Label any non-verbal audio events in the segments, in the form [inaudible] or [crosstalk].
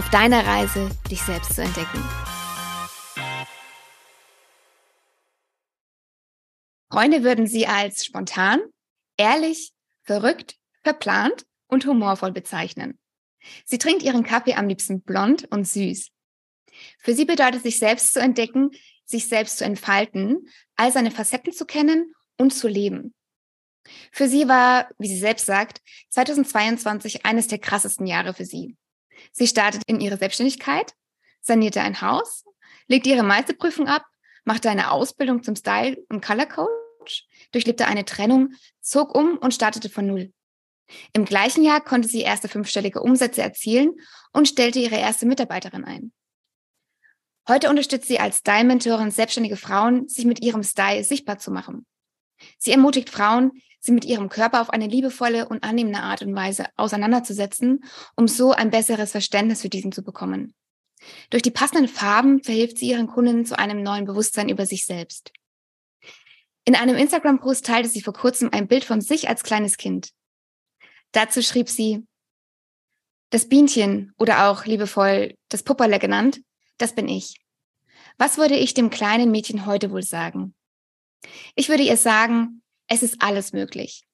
auf deiner Reise, dich selbst zu entdecken. Freunde würden sie als spontan, ehrlich, verrückt, verplant und humorvoll bezeichnen. Sie trinkt ihren Kaffee am liebsten blond und süß. Für sie bedeutet sich selbst zu entdecken, sich selbst zu entfalten, all seine Facetten zu kennen und zu leben. Für sie war, wie sie selbst sagt, 2022 eines der krassesten Jahre für sie. Sie startet in ihre Selbstständigkeit, sanierte ein Haus, legte ihre Meisterprüfung ab, machte eine Ausbildung zum Style- und Color Coach, durchlebte eine Trennung, zog um und startete von Null. Im gleichen Jahr konnte sie erste fünfstellige Umsätze erzielen und stellte ihre erste Mitarbeiterin ein. Heute unterstützt sie als Style-Mentorin selbstständige Frauen, sich mit ihrem Style sichtbar zu machen. Sie ermutigt Frauen, sie mit ihrem Körper auf eine liebevolle und annehmende Art und Weise auseinanderzusetzen, um so ein besseres Verständnis für diesen zu bekommen. Durch die passenden Farben verhilft sie ihren Kunden zu einem neuen Bewusstsein über sich selbst. In einem Instagram-Post teilte sie vor kurzem ein Bild von sich als kleines Kind. Dazu schrieb sie, das Bienchen oder auch liebevoll das Pupperle genannt, das bin ich. Was würde ich dem kleinen Mädchen heute wohl sagen? Ich würde ihr sagen, es ist alles möglich.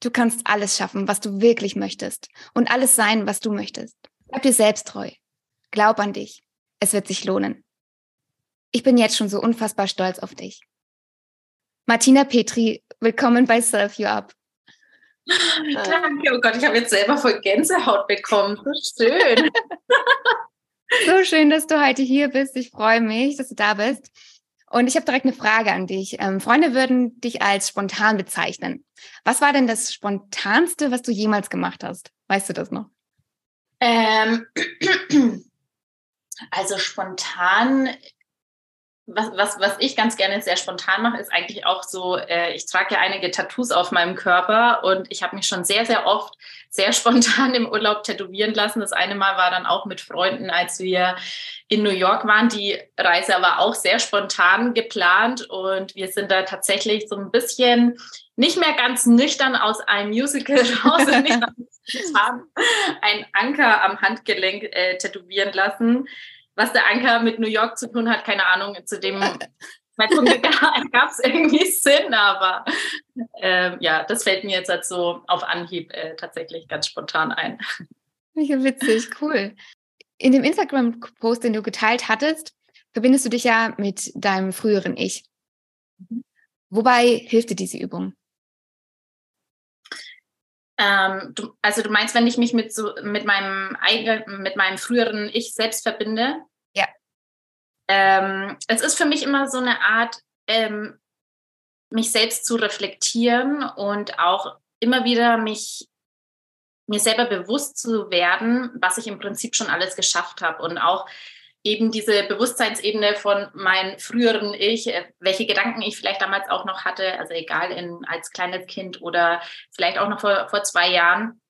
Du kannst alles schaffen, was du wirklich möchtest und alles sein, was du möchtest. Bleib dir selbst treu. Glaub an dich. Es wird sich lohnen. Ich bin jetzt schon so unfassbar stolz auf dich. Martina Petri, willkommen bei Self You Up. [laughs] Danke, oh Gott, ich habe jetzt selber voll Gänsehaut bekommen. So schön. [laughs] so schön, dass du heute hier bist. Ich freue mich, dass du da bist. Und ich habe direkt eine Frage an dich. Ähm, Freunde würden dich als spontan bezeichnen. Was war denn das Spontanste, was du jemals gemacht hast? Weißt du das noch? Ähm, [clears throat] also spontan was, was, was ich ganz gerne sehr spontan mache, ist eigentlich auch so, äh, ich trage ja einige Tattoos auf meinem Körper und ich habe mich schon sehr, sehr oft sehr spontan im Urlaub tätowieren lassen. Das eine Mal war dann auch mit Freunden, als wir in New York waren. Die Reise war auch sehr spontan geplant und wir sind da tatsächlich so ein bisschen nicht mehr ganz nüchtern aus einem Musical [laughs] raus und nicht haben ein Anker am Handgelenk äh, tätowieren lassen was der Anker mit New York zu tun hat, keine Ahnung. Zu dem [laughs] Zeitpunkt gab es irgendwie Sinn, aber ähm, ja, das fällt mir jetzt halt so auf Anhieb äh, tatsächlich ganz spontan ein. Ja, witzig, cool. In dem Instagram-Post, den du geteilt hattest, verbindest du dich ja mit deinem früheren Ich. Mhm. Wobei hilft dir diese Übung? Ähm, du, also du meinst, wenn ich mich mit so mit meinem eigenen, mit meinem früheren Ich selbst verbinde? Ähm, es ist für mich immer so eine Art, ähm, mich selbst zu reflektieren und auch immer wieder mich mir selber bewusst zu werden, was ich im Prinzip schon alles geschafft habe. Und auch eben diese Bewusstseinsebene von meinem früheren Ich, äh, welche Gedanken ich vielleicht damals auch noch hatte, also egal in, als kleines Kind oder vielleicht auch noch vor, vor zwei Jahren,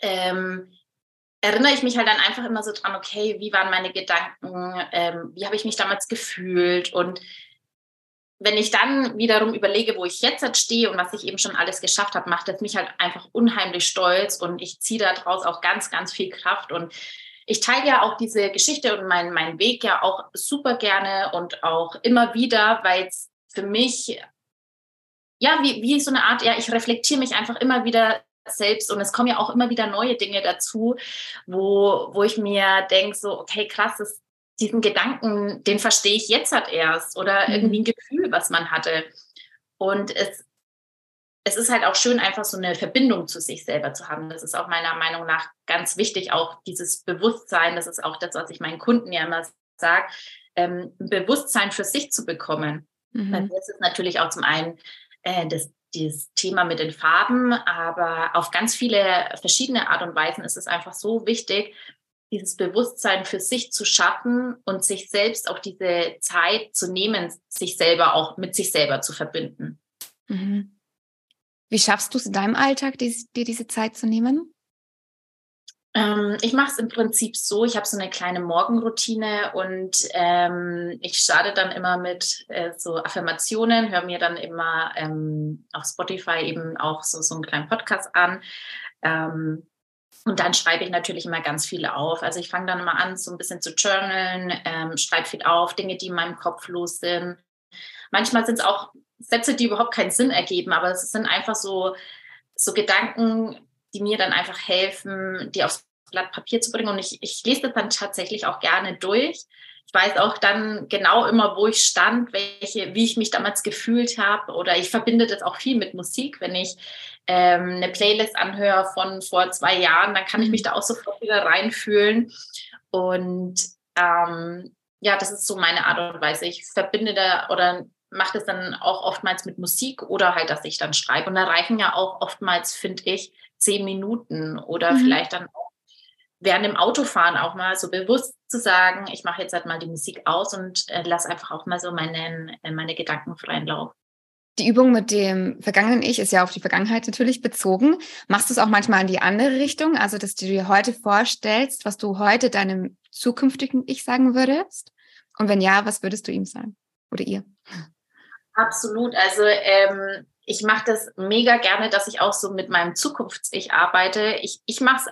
ähm, erinnere ich mich halt dann einfach immer so dran, okay, wie waren meine Gedanken, ähm, wie habe ich mich damals gefühlt? Und wenn ich dann wiederum überlege, wo ich jetzt halt stehe und was ich eben schon alles geschafft habe, macht das mich halt einfach unheimlich stolz und ich ziehe daraus auch ganz, ganz viel Kraft. Und ich teile ja auch diese Geschichte und meinen mein Weg ja auch super gerne und auch immer wieder, weil es für mich, ja, wie, wie so eine Art, ja, ich reflektiere mich einfach immer wieder selbst und es kommen ja auch immer wieder neue Dinge dazu, wo, wo ich mir denke, so, okay, krass, das, diesen Gedanken, den verstehe ich jetzt halt erst oder mhm. irgendwie ein Gefühl, was man hatte. Und es es ist halt auch schön, einfach so eine Verbindung zu sich selber zu haben. Das ist auch meiner Meinung nach ganz wichtig, auch dieses Bewusstsein. Das ist auch das, was ich meinen Kunden ja immer sage, ähm, Bewusstsein für sich zu bekommen. Mhm. Das ist natürlich auch zum einen äh, das, dieses Thema mit den Farben, aber auf ganz viele verschiedene Art und Weisen ist es einfach so wichtig, dieses Bewusstsein für sich zu schaffen und sich selbst auch diese Zeit zu nehmen, sich selber auch mit sich selber zu verbinden. Mhm. Wie schaffst du es in deinem Alltag, dir diese Zeit zu nehmen? Ähm, ich mache es im Prinzip so, ich habe so eine kleine Morgenroutine und ähm, ich starte dann immer mit äh, so Affirmationen, höre mir dann immer ähm, auf Spotify eben auch so, so einen kleinen Podcast an. Ähm, und dann schreibe ich natürlich immer ganz viel auf. Also ich fange dann immer an, so ein bisschen zu journalen, ähm, schreibe viel auf, Dinge, die in meinem Kopf los sind. Manchmal sind es auch Sätze, die überhaupt keinen Sinn ergeben, aber es sind einfach so, so Gedanken, die mir dann einfach helfen, die aufs Blatt Papier zu bringen. Und ich, ich lese das dann tatsächlich auch gerne durch. Ich weiß auch dann genau immer, wo ich stand, welche, wie ich mich damals gefühlt habe. Oder ich verbinde das auch viel mit Musik. Wenn ich ähm, eine Playlist anhöre von vor zwei Jahren, dann kann ich mich mhm. da auch sofort wieder reinfühlen. Und ähm, ja, das ist so meine Art und Weise. Ich verbinde da oder mache das dann auch oftmals mit Musik oder halt, dass ich dann schreibe. Und da reichen ja auch oftmals, finde ich, zehn Minuten oder mhm. vielleicht dann auch während dem Autofahren auch mal so bewusst zu sagen, ich mache jetzt halt mal die Musik aus und äh, lass einfach auch mal so meine, äh, meine Gedanken freien Lauf. Die Übung mit dem vergangenen Ich ist ja auf die Vergangenheit natürlich bezogen. Machst du es auch manchmal in die andere Richtung? Also, dass du dir heute vorstellst, was du heute deinem zukünftigen Ich sagen würdest? Und wenn ja, was würdest du ihm sagen? Oder ihr? Absolut. Also, ähm, ich mache das mega gerne, dass ich auch so mit meinem Zukunfts-Ich arbeite. Ich, ich mache es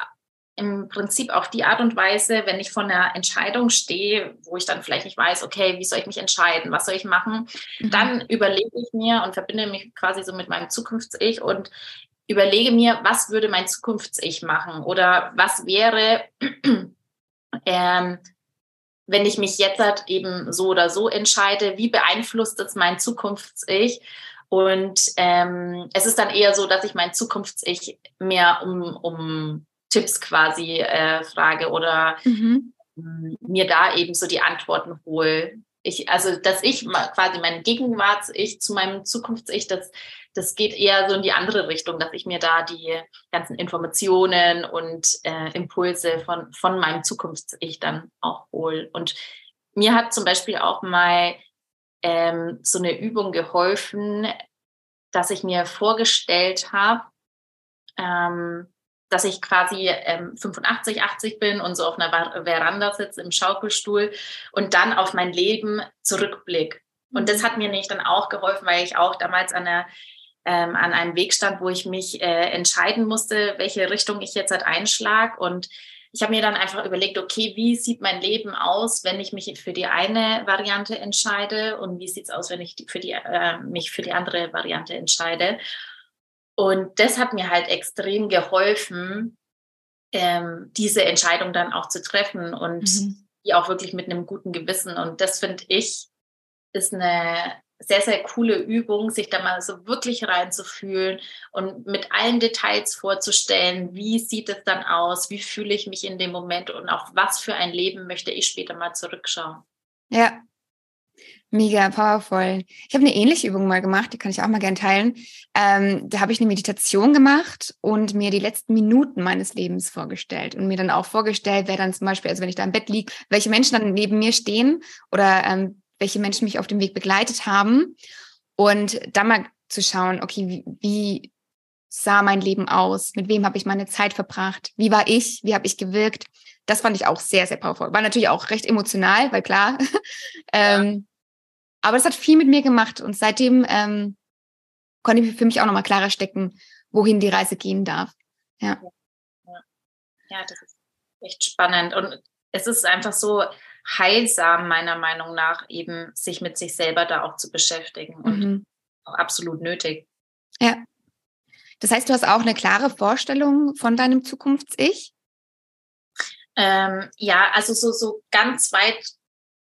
im Prinzip auf die Art und Weise, wenn ich vor einer Entscheidung stehe, wo ich dann vielleicht nicht weiß, okay, wie soll ich mich entscheiden, was soll ich machen, mhm. dann überlege ich mir und verbinde mich quasi so mit meinem Zukunfts-Ich und überlege mir, was würde mein Zukunfts-Ich machen oder was wäre, [clears throat] ähm, wenn ich mich jetzt halt eben so oder so entscheide, wie beeinflusst es mein Zukunfts-Ich? Und ähm, es ist dann eher so, dass ich mein Zukunfts-Ich mehr um, um Tipps quasi äh, frage oder mhm. mir da eben so die Antworten hole. Ich, also, dass ich quasi mein Gegenwarts-Ich zu meinem Zukunfts-Ich, das, das geht eher so in die andere Richtung, dass ich mir da die ganzen Informationen und äh, Impulse von, von meinem Zukunfts-Ich dann auch hole. Und mir hat zum Beispiel auch mal ähm, so eine Übung geholfen, dass ich mir vorgestellt habe, ähm, dass ich quasi ähm, 85, 80 bin und so auf einer Veranda sitze im Schaukelstuhl und dann auf mein Leben zurückblick. Und das mhm. hat mir nicht dann auch geholfen, weil ich auch damals an, einer, ähm, an einem Weg stand, wo ich mich äh, entscheiden musste, welche Richtung ich jetzt halt einschlag. Und ich habe mir dann einfach überlegt, okay, wie sieht mein Leben aus, wenn ich mich für die eine Variante entscheide und wie sieht es aus, wenn ich für die, äh, mich für die andere Variante entscheide. Und das hat mir halt extrem geholfen, ähm, diese Entscheidung dann auch zu treffen und mhm. die auch wirklich mit einem guten Gewissen. Und das finde ich ist eine sehr, sehr coole Übung, sich da mal so wirklich reinzufühlen und mit allen Details vorzustellen, wie sieht es dann aus, wie fühle ich mich in dem Moment und auf was für ein Leben möchte ich später mal zurückschauen. Ja, Mega powerful. Ich habe eine ähnliche Übung mal gemacht, die kann ich auch mal gerne teilen. Ähm, da habe ich eine Meditation gemacht und mir die letzten Minuten meines Lebens vorgestellt und mir dann auch vorgestellt, wer dann zum Beispiel, also wenn ich da im Bett liege, welche Menschen dann neben mir stehen oder ähm, welche Menschen mich auf dem Weg begleitet haben und dann mal zu schauen, okay, wie, wie sah mein Leben aus? Mit wem habe ich meine Zeit verbracht? Wie war ich? Wie habe ich gewirkt? Das fand ich auch sehr, sehr powerful. War natürlich auch recht emotional, weil klar, [laughs] ähm, aber es hat viel mit mir gemacht und seitdem ähm, konnte ich für mich auch nochmal klarer stecken, wohin die Reise gehen darf. Ja. ja. Ja, das ist echt spannend. Und es ist einfach so heilsam, meiner Meinung nach, eben sich mit sich selber da auch zu beschäftigen und mhm. auch absolut nötig. Ja. Das heißt, du hast auch eine klare Vorstellung von deinem Zukunfts-Ich? Ähm, ja, also so, so ganz weit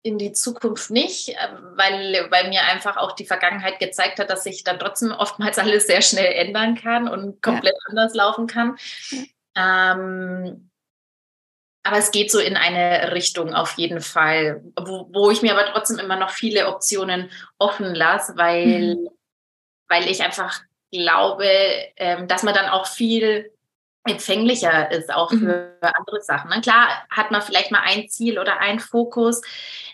in die Zukunft nicht, äh, weil, weil mir einfach auch die Vergangenheit gezeigt hat, dass sich dann trotzdem oftmals alles sehr schnell ändern kann und komplett ja. anders laufen kann. Ja. Ähm, aber es geht so in eine Richtung auf jeden Fall, wo, wo ich mir aber trotzdem immer noch viele Optionen offen lasse, weil, mhm. weil ich einfach glaube, ähm, dass man dann auch viel empfänglicher ist, auch mhm. für andere Sachen. Ne? Klar hat man vielleicht mal ein Ziel oder einen Fokus,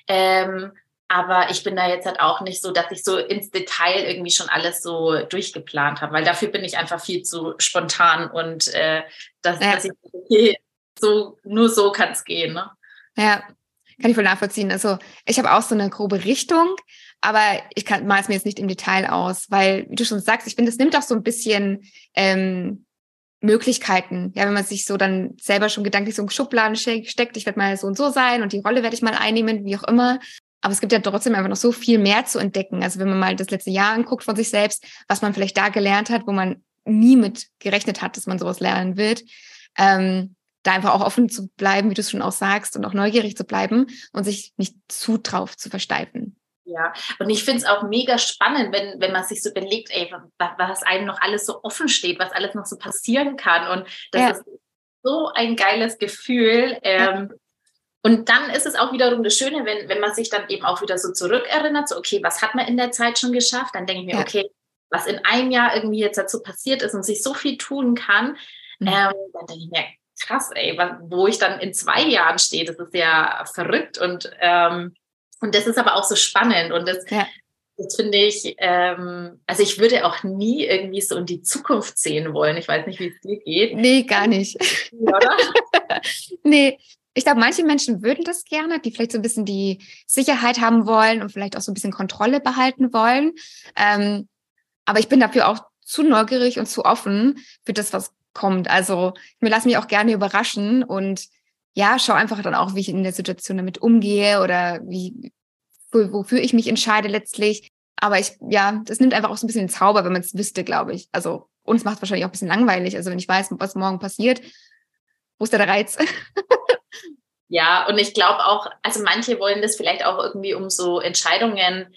ähm, aber ich bin da jetzt halt auch nicht so, dass ich so ins Detail irgendwie schon alles so durchgeplant habe, weil dafür bin ich einfach viel zu spontan und äh, dass, ja. dass ich, okay, so, nur so kann es gehen. Ne? Ja, kann ich voll nachvollziehen. Also ich habe auch so eine grobe Richtung, aber ich mal es mir jetzt nicht im Detail aus, weil, wie du schon sagst, ich finde, es nimmt auch so ein bisschen ähm, Möglichkeiten. Ja, wenn man sich so dann selber schon gedanklich so in Schubladen steckt, ich werde mal so und so sein und die Rolle werde ich mal einnehmen, wie auch immer. Aber es gibt ja trotzdem einfach noch so viel mehr zu entdecken. Also wenn man mal das letzte Jahr anguckt von sich selbst, was man vielleicht da gelernt hat, wo man nie mit gerechnet hat, dass man sowas lernen wird, ähm, da einfach auch offen zu bleiben, wie du es schon auch sagst, und auch neugierig zu bleiben und sich nicht zu drauf zu versteifen. Ja, und ich finde es auch mega spannend, wenn, wenn man sich so überlegt, ey, was einem noch alles so offen steht, was alles noch so passieren kann. Und das ja. ist so ein geiles Gefühl. Ähm, ja. Und dann ist es auch wiederum das Schöne, wenn, wenn man sich dann eben auch wieder so zurückerinnert, so, okay, was hat man in der Zeit schon geschafft? Dann denke ich mir, ja. okay, was in einem Jahr irgendwie jetzt dazu passiert ist und sich so viel tun kann, mhm. ähm, dann denke ich mir, krass, ey, wo ich dann in zwei Jahren stehe, das ist ja verrückt und, ähm, und das ist aber auch so spannend und das, ja. das finde ich, ähm, also ich würde auch nie irgendwie so in die Zukunft sehen wollen. Ich weiß nicht, wie es dir geht. Nee, gar nicht. Oder? [laughs] nee, ich glaube, manche Menschen würden das gerne, die vielleicht so ein bisschen die Sicherheit haben wollen und vielleicht auch so ein bisschen Kontrolle behalten wollen. Ähm, aber ich bin dafür auch zu neugierig und zu offen für das, was kommt. Also mir lasse mich auch gerne überraschen und ja, schau einfach dann auch, wie ich in der Situation damit umgehe oder wie, wofür ich mich entscheide letztlich. Aber ich, ja, das nimmt einfach auch so ein bisschen den Zauber, wenn man es wüsste, glaube ich. Also uns macht es wahrscheinlich auch ein bisschen langweilig. Also wenn ich weiß, was morgen passiert, wo ist da der Reiz? [laughs] Ja, und ich glaube auch, also manche wollen das vielleicht auch irgendwie, um so Entscheidungen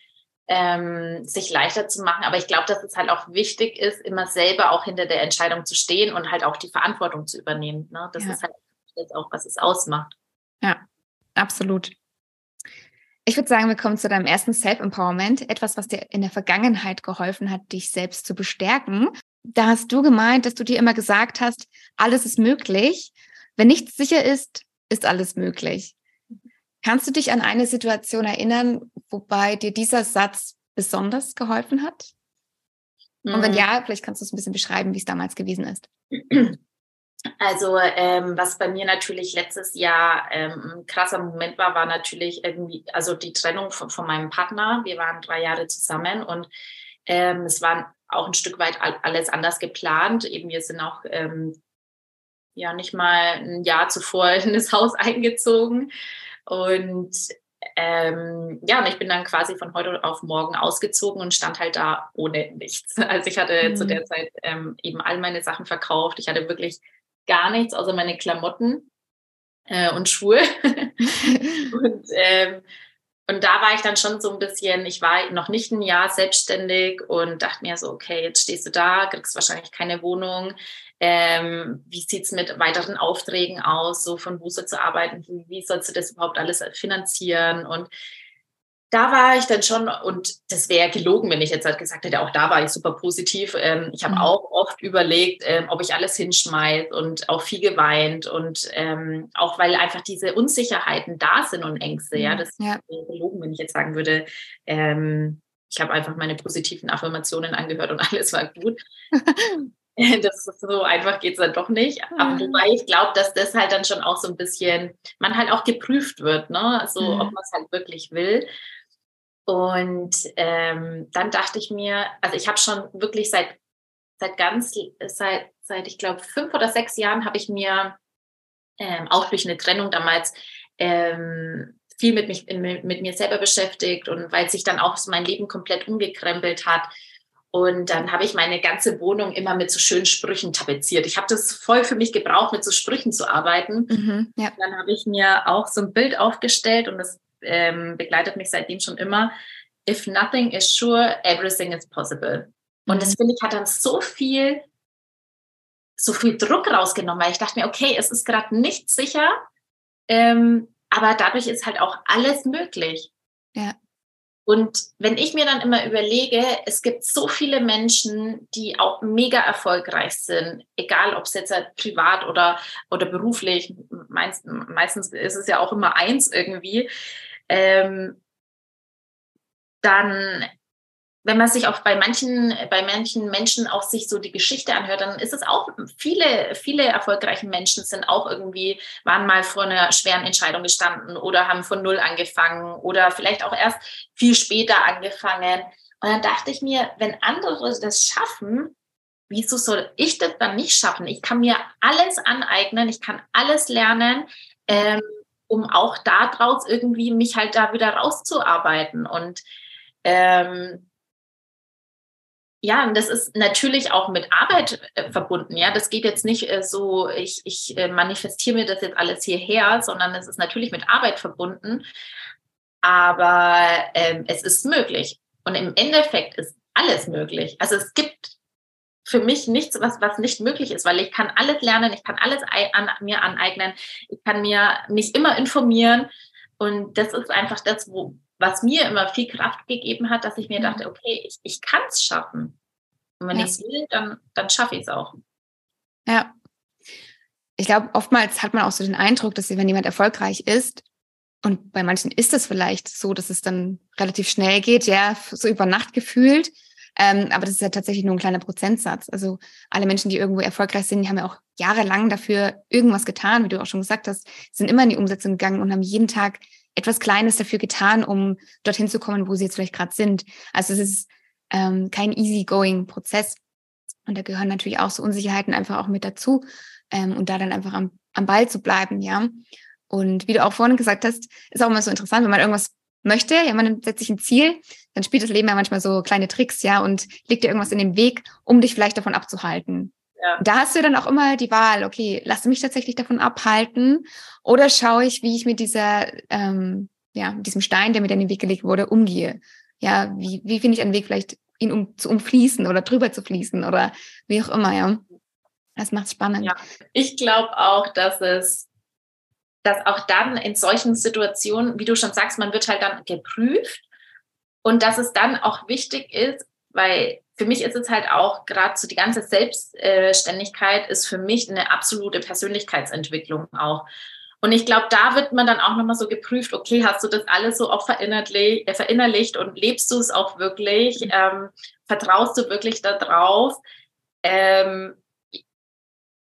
ähm, sich leichter zu machen. Aber ich glaube, dass es halt auch wichtig ist, immer selber auch hinter der Entscheidung zu stehen und halt auch die Verantwortung zu übernehmen. Ne? Das ja. ist halt jetzt auch, was es ausmacht. Ja, absolut. Ich würde sagen, wir kommen zu deinem ersten Self-Empowerment, etwas, was dir in der Vergangenheit geholfen hat, dich selbst zu bestärken. Da hast du gemeint, dass du dir immer gesagt hast, alles ist möglich. Wenn nichts sicher ist, ist alles möglich. Kannst du dich an eine Situation erinnern, wobei dir dieser Satz besonders geholfen hat? Und wenn mhm. ja, vielleicht kannst du es ein bisschen beschreiben, wie es damals gewesen ist. Also ähm, was bei mir natürlich letztes Jahr ähm, ein krasser Moment war, war natürlich irgendwie, also die Trennung von, von meinem Partner. Wir waren drei Jahre zusammen und ähm, es war auch ein Stück weit alles anders geplant. Eben wir sind auch ähm, ja nicht mal ein Jahr zuvor [laughs] in das Haus eingezogen. Und ähm, ja, und ich bin dann quasi von heute auf morgen ausgezogen und stand halt da ohne nichts. [laughs] Also ich hatte mhm. zu der Zeit ähm, eben all meine Sachen verkauft. Ich hatte wirklich gar nichts außer meine Klamotten äh, und Schuhe. [laughs] und, ähm, und da war ich dann schon so ein bisschen, ich war noch nicht ein Jahr selbstständig und dachte mir so, okay, jetzt stehst du da, kriegst wahrscheinlich keine Wohnung. Ähm, wie sieht's mit weiteren Aufträgen aus? So von wo sollst du arbeiten? Wie, wie sollst du das überhaupt alles finanzieren? Und da war ich dann schon, und das wäre gelogen, wenn ich jetzt halt gesagt hätte, auch da war ich super positiv. Ähm, ich habe mhm. auch oft überlegt, ähm, ob ich alles hinschmeiße und auch viel geweint und ähm, auch weil einfach diese Unsicherheiten da sind und Ängste. Mhm. Ja, das ja. wäre gelogen, wenn ich jetzt sagen würde, ähm, ich habe einfach meine positiven Affirmationen angehört und [laughs] alles war gut. [laughs] [laughs] Das ist so einfach geht es dann doch nicht. Aber mhm. wobei ich glaube, dass das halt dann schon auch so ein bisschen, man halt auch geprüft wird, ne? So, mhm. ob man es halt wirklich will. Und ähm, dann dachte ich mir, also ich habe schon wirklich seit, seit ganz, seit, seit ich glaube fünf oder sechs Jahren habe ich mir ähm, auch durch eine Trennung damals ähm, viel mit, mich, mit, mit mir selber beschäftigt und weil sich dann auch mein Leben komplett umgekrempelt hat, und dann habe ich meine ganze Wohnung immer mit so schönen Sprüchen tapeziert. Ich habe das voll für mich gebraucht, mit so Sprüchen zu arbeiten. Mhm, ja. Dann habe ich mir auch so ein Bild aufgestellt und das ähm, begleitet mich seitdem schon immer. If nothing is sure, everything is possible. Mhm. Und das finde ich hat dann so viel, so viel Druck rausgenommen, weil ich dachte mir, okay, es ist gerade nicht sicher, ähm, aber dadurch ist halt auch alles möglich. Ja. Und wenn ich mir dann immer überlege, es gibt so viele Menschen, die auch mega erfolgreich sind, egal ob es jetzt halt privat oder, oder beruflich, meist, meistens ist es ja auch immer eins irgendwie, ähm, dann wenn man sich auch bei manchen, bei manchen Menschen auch sich so die Geschichte anhört, dann ist es auch, viele, viele erfolgreiche Menschen sind auch irgendwie, waren mal vor einer schweren Entscheidung gestanden oder haben von Null angefangen oder vielleicht auch erst viel später angefangen. Und dann dachte ich mir, wenn andere das schaffen, wieso soll ich das dann nicht schaffen? Ich kann mir alles aneignen, ich kann alles lernen, ähm, um auch daraus irgendwie mich halt da wieder rauszuarbeiten. Und ähm, ja, und das ist natürlich auch mit Arbeit äh, verbunden. Ja, das geht jetzt nicht äh, so, ich, ich äh, manifestiere mir das jetzt alles hierher, sondern es ist natürlich mit Arbeit verbunden. Aber ähm, es ist möglich. Und im Endeffekt ist alles möglich. Also es gibt für mich nichts, was, was nicht möglich ist, weil ich kann alles lernen, ich kann alles an, mir aneignen, ich kann mir mich immer informieren. Und das ist einfach das, wo, was mir immer viel Kraft gegeben hat, dass ich mir mhm. dachte, okay, ich, ich kann es schaffen. Und wenn ja. ich es will, dann, dann schaffe ich es auch. Ja. Ich glaube, oftmals hat man auch so den Eindruck, dass wenn jemand erfolgreich ist, und bei manchen ist es vielleicht so, dass es dann relativ schnell geht, ja, so über Nacht gefühlt. Ähm, aber das ist ja tatsächlich nur ein kleiner Prozentsatz. Also alle Menschen, die irgendwo erfolgreich sind, die haben ja auch jahrelang dafür irgendwas getan, wie du auch schon gesagt hast, sind immer in die Umsetzung gegangen und haben jeden Tag etwas Kleines dafür getan, um dorthin zu kommen, wo sie jetzt vielleicht gerade sind. Also es ist ähm, kein easy-going Prozess. Und da gehören natürlich auch so Unsicherheiten einfach auch mit dazu. Ähm, und da dann einfach am, am Ball zu bleiben, ja. Und wie du auch vorhin gesagt hast, ist auch immer so interessant, wenn man irgendwas möchte, ja, man setzt sich ein Ziel, dann spielt das Leben ja manchmal so kleine Tricks, ja, und legt dir irgendwas in den Weg, um dich vielleicht davon abzuhalten. Ja. Da hast du dann auch immer die Wahl, okay, lass mich tatsächlich davon abhalten oder schaue ich, wie ich mit dieser, ähm, ja, diesem Stein, der mir in den Weg gelegt wurde, umgehe. Ja, wie, wie finde ich einen Weg, vielleicht ihn um, zu umfließen oder drüber zu fließen oder wie auch immer, ja. Das macht es spannend. Ja, ich glaube auch, dass es, dass auch dann in solchen Situationen, wie du schon sagst, man wird halt dann geprüft und dass es dann auch wichtig ist, weil für mich ist es halt auch gerade so die ganze Selbstständigkeit ist für mich eine absolute Persönlichkeitsentwicklung auch. Und ich glaube, da wird man dann auch nochmal so geprüft, okay, hast du das alles so auch verinnerlicht, äh, verinnerlicht und lebst du es auch wirklich? Mhm. Ähm, vertraust du wirklich darauf? Ähm,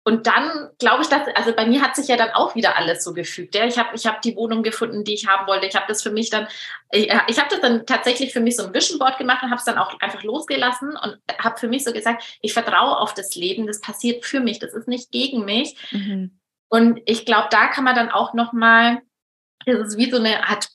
und dann glaube ich, dass, also bei mir hat sich ja dann auch wieder alles so gefügt. Ja? Ich habe ich hab die Wohnung gefunden, die ich haben wollte. Ich habe das für mich dann, ich, äh, ich habe das dann tatsächlich für mich so ein Vision Board gemacht und habe es dann auch einfach losgelassen und habe für mich so gesagt, ich vertraue auf das Leben, das passiert für mich, das ist nicht gegen mich. Mhm. Und ich glaube, da kann man dann auch nochmal, das ist wie so eine Art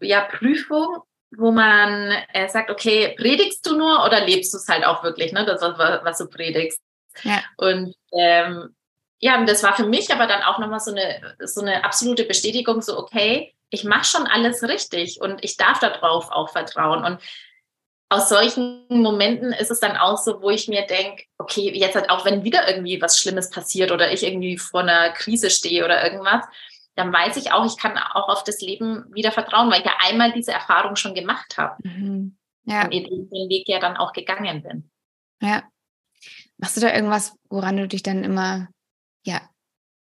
ja, Prüfung, wo man äh, sagt, okay, predigst du nur oder lebst du es halt auch wirklich, ne? Das, was, was du predigst. Ja. Und ähm, ja, und das war für mich aber dann auch nochmal so eine, so eine absolute Bestätigung, so, okay, ich mache schon alles richtig und ich darf darauf auch vertrauen. Und aus solchen Momenten ist es dann auch so, wo ich mir denke, okay, jetzt halt auch wenn wieder irgendwie was Schlimmes passiert oder ich irgendwie vor einer Krise stehe oder irgendwas, dann weiß ich auch, ich kann auch auf das Leben wieder vertrauen, weil ich ja einmal diese Erfahrung schon gemacht habe. Mhm. Ja. Und den Weg ja dann auch gegangen bin. Ja, Machst du da irgendwas, woran du dich dann immer ja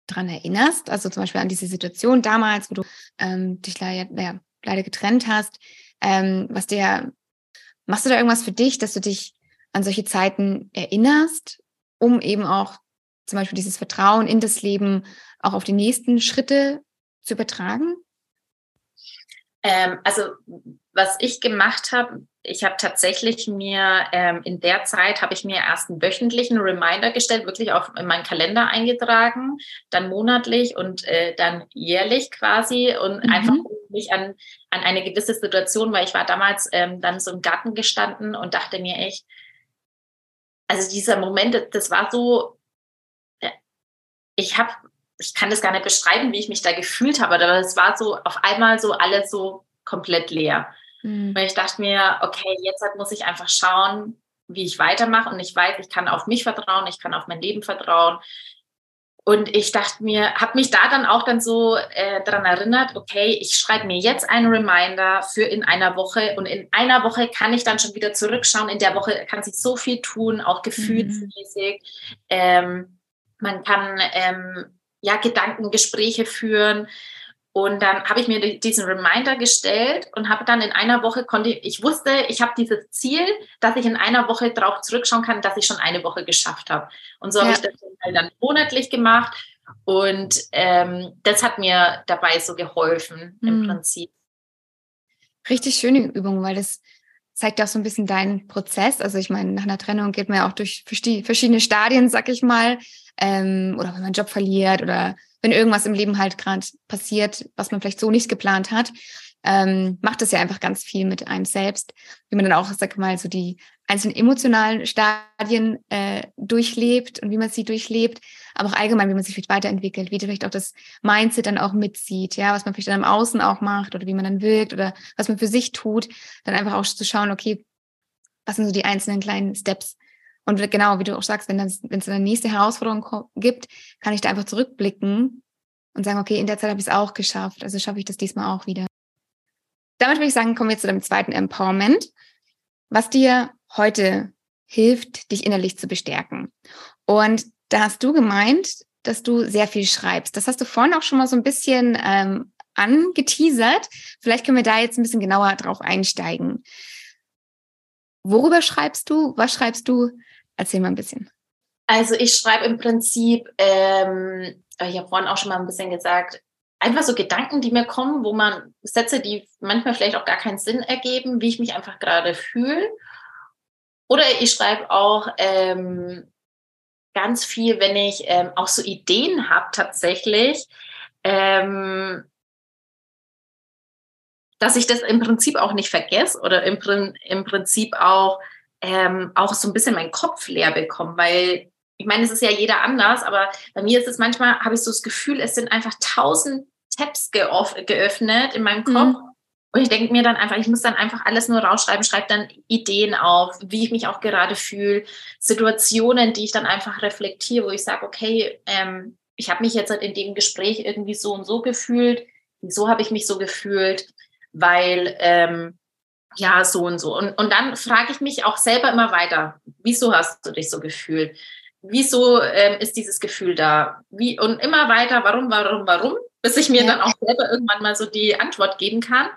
dran erinnerst? Also zum Beispiel an diese Situation damals, wo du ähm, dich leider, ja, leider getrennt hast. Ähm, was dir, machst du da irgendwas für dich, dass du dich an solche Zeiten erinnerst, um eben auch zum Beispiel dieses Vertrauen in das Leben auch auf die nächsten Schritte zu übertragen? Ähm, also was ich gemacht habe, ich habe tatsächlich mir ähm, in der Zeit habe ich mir erst einen wöchentlichen Reminder gestellt, wirklich auf in meinen Kalender eingetragen, dann monatlich und äh, dann jährlich quasi und mhm. einfach mich an, an eine gewisse Situation, weil ich war damals ähm, dann so im Garten gestanden und dachte mir echt, also dieser Moment, das war so, äh, ich habe, ich kann das gar nicht beschreiben, wie ich mich da gefühlt habe, aber es war so auf einmal so alles so komplett leer. Mhm. Und ich dachte mir, okay, jetzt halt muss ich einfach schauen, wie ich weitermache. Und ich weiß, ich kann auf mich vertrauen, ich kann auf mein Leben vertrauen. Und ich dachte mir, habe mich da dann auch dann so äh, daran erinnert, okay, ich schreibe mir jetzt einen Reminder für in einer Woche und in einer Woche kann ich dann schon wieder zurückschauen. In der Woche kann sich so viel tun, auch gefühlsmäßig. Mhm. Ähm, man kann ähm, ja Gedankengespräche führen. Und dann habe ich mir diesen Reminder gestellt und habe dann in einer Woche konnte ich wusste, ich habe dieses Ziel, dass ich in einer Woche darauf zurückschauen kann, dass ich schon eine Woche geschafft habe. Und so ja. habe ich das dann monatlich gemacht und ähm, das hat mir dabei so geholfen mhm. im Prinzip. Richtig schöne Übung, weil das zeigt auch so ein bisschen deinen Prozess. Also ich meine, nach einer Trennung geht man ja auch durch verschiedene Stadien, sag ich mal. Ähm, oder wenn man einen Job verliert oder wenn irgendwas im Leben halt gerade passiert, was man vielleicht so nicht geplant hat, ähm, macht das ja einfach ganz viel mit einem selbst, wie man dann auch, sag mal, so die einzelnen emotionalen Stadien äh, durchlebt und wie man sie durchlebt, aber auch allgemein, wie man sich vielleicht weiterentwickelt, wie vielleicht auch das Mindset dann auch mitzieht, ja, was man vielleicht dann im Außen auch macht oder wie man dann wirkt oder was man für sich tut, dann einfach auch zu schauen, okay, was sind so die einzelnen kleinen Steps, und genau, wie du auch sagst, wenn es eine nächste Herausforderung gibt, kann ich da einfach zurückblicken und sagen, okay, in der Zeit habe ich es auch geschafft, also schaffe ich das diesmal auch wieder. Damit würde ich sagen, kommen wir zu dem zweiten Empowerment, was dir heute hilft, dich innerlich zu bestärken. Und da hast du gemeint, dass du sehr viel schreibst. Das hast du vorhin auch schon mal so ein bisschen ähm, angeteasert. Vielleicht können wir da jetzt ein bisschen genauer drauf einsteigen. Worüber schreibst du? Was schreibst du? Erzähl mal ein bisschen. Also ich schreibe im Prinzip, ähm, ich habe vorhin auch schon mal ein bisschen gesagt, einfach so Gedanken, die mir kommen, wo man Sätze, die manchmal vielleicht auch gar keinen Sinn ergeben, wie ich mich einfach gerade fühle. Oder ich schreibe auch ähm, ganz viel, wenn ich ähm, auch so Ideen habe tatsächlich, ähm, dass ich das im Prinzip auch nicht vergesse oder im, im Prinzip auch, ähm, auch so ein bisschen meinen Kopf leer bekomme, weil ich meine, es ist ja jeder anders, aber bei mir ist es manchmal, habe ich so das Gefühl, es sind einfach tausend Tabs geöffnet in meinem Kopf. Mhm. Und ich denke mir dann einfach, ich muss dann einfach alles nur rausschreiben, schreibe dann Ideen auf, wie ich mich auch gerade fühle, Situationen, die ich dann einfach reflektiere, wo ich sage, okay, ähm, ich habe mich jetzt halt in dem Gespräch irgendwie so und so gefühlt, wieso habe ich mich so gefühlt, weil ähm, ja, so und so. Und, und dann frage ich mich auch selber immer weiter, wieso hast du dich so gefühlt? Wieso ähm, ist dieses Gefühl da? Wie, und immer weiter, warum, warum, warum, bis ich mir ja. dann auch selber irgendwann mal so die Antwort geben kann.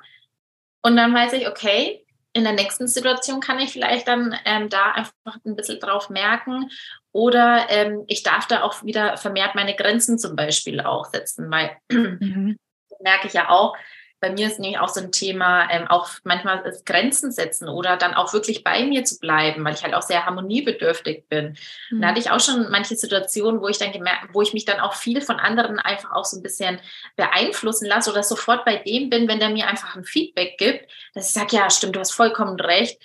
Und dann weiß ich, okay, in der nächsten Situation kann ich vielleicht dann ähm, da einfach ein bisschen drauf merken. Oder ähm, ich darf da auch wieder vermehrt meine Grenzen zum Beispiel auch setzen, weil mhm. [clears throat] merke ich ja auch, bei mir ist nämlich auch so ein Thema, ähm, auch manchmal ist Grenzen setzen oder dann auch wirklich bei mir zu bleiben, weil ich halt auch sehr harmoniebedürftig bin. Mhm. Da hatte ich auch schon manche Situationen, wo ich dann gemerkt, wo ich mich dann auch viel von anderen einfach auch so ein bisschen beeinflussen lasse oder sofort bei dem bin, wenn der mir einfach ein Feedback gibt, dass ich sage, ja, stimmt, du hast vollkommen recht.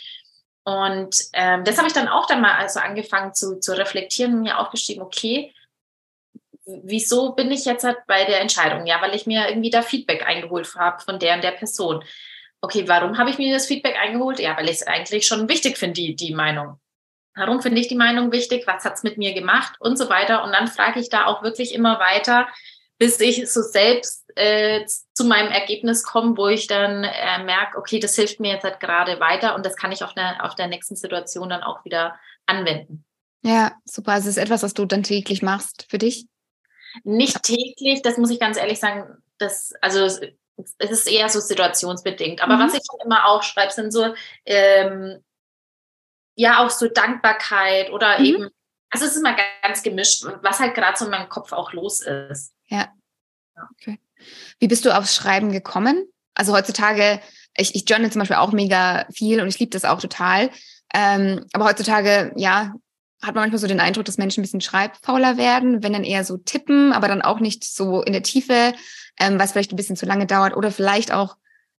Und ähm, das habe ich dann auch dann mal also angefangen zu, zu reflektieren und mir aufgeschrieben, okay, wieso bin ich jetzt halt bei der Entscheidung? Ja, weil ich mir irgendwie da Feedback eingeholt habe von der und der Person. Okay, warum habe ich mir das Feedback eingeholt? Ja, weil ich es eigentlich schon wichtig finde, die, die Meinung. Warum finde ich die Meinung wichtig? Was hat es mit mir gemacht? Und so weiter. Und dann frage ich da auch wirklich immer weiter, bis ich so selbst äh, zu meinem Ergebnis komme, wo ich dann äh, merke, okay, das hilft mir jetzt halt gerade weiter und das kann ich auf der, auf der nächsten Situation dann auch wieder anwenden. Ja, super. Also es ist etwas, was du dann täglich machst für dich? Nicht täglich, das muss ich ganz ehrlich sagen. Das, also es, ist eher so situationsbedingt. Aber mhm. was ich schon immer aufschreibe, sind so, ähm, ja, auch so Dankbarkeit oder mhm. eben, also es ist immer ganz gemischt, was halt gerade so in meinem Kopf auch los ist. Ja. Okay. Wie bist du aufs Schreiben gekommen? Also heutzutage, ich, ich journal zum Beispiel auch mega viel und ich liebe das auch total. Ähm, aber heutzutage, ja, hat man manchmal so den Eindruck, dass Menschen ein bisschen schreibfauler werden, wenn dann eher so tippen, aber dann auch nicht so in der Tiefe, ähm, was vielleicht ein bisschen zu lange dauert oder vielleicht auch,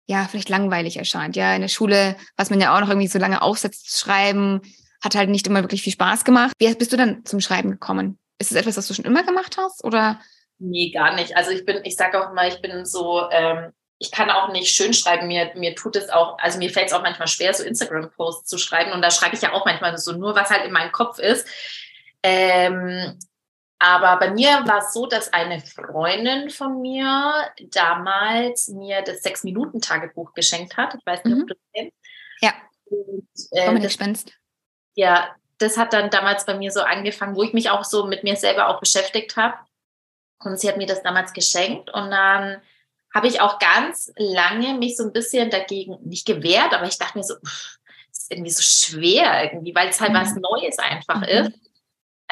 ja, vielleicht langweilig erscheint. Ja, in der Schule, was man ja auch noch irgendwie so lange aufsetzt, schreiben, hat halt nicht immer wirklich viel Spaß gemacht. Wie bist du dann zum Schreiben gekommen? Ist es etwas, was du schon immer gemacht hast oder? Nee, gar nicht. Also ich bin, ich sage auch immer, ich bin so, ähm, ich kann auch nicht schön schreiben. Mir, mir tut es auch, also mir fällt es auch manchmal schwer, so Instagram-Posts zu schreiben. Und da schreibe ich ja auch manchmal so nur, was halt in meinem Kopf ist. Ähm, Aber bei mir war es so, dass eine Freundin von mir damals mir das Sechs-Minuten-Tagebuch geschenkt hat. Ich weiß nicht, mhm. ob du das kennst. Ja. Und, äh, das, ja, das hat dann damals bei mir so angefangen, wo ich mich auch so mit mir selber auch beschäftigt habe. Und sie hat mir das damals geschenkt und dann habe ich auch ganz lange mich so ein bisschen dagegen nicht gewehrt, aber ich dachte mir so, pff, ist irgendwie so schwer irgendwie, weil es halt mhm. was Neues einfach mhm. ist.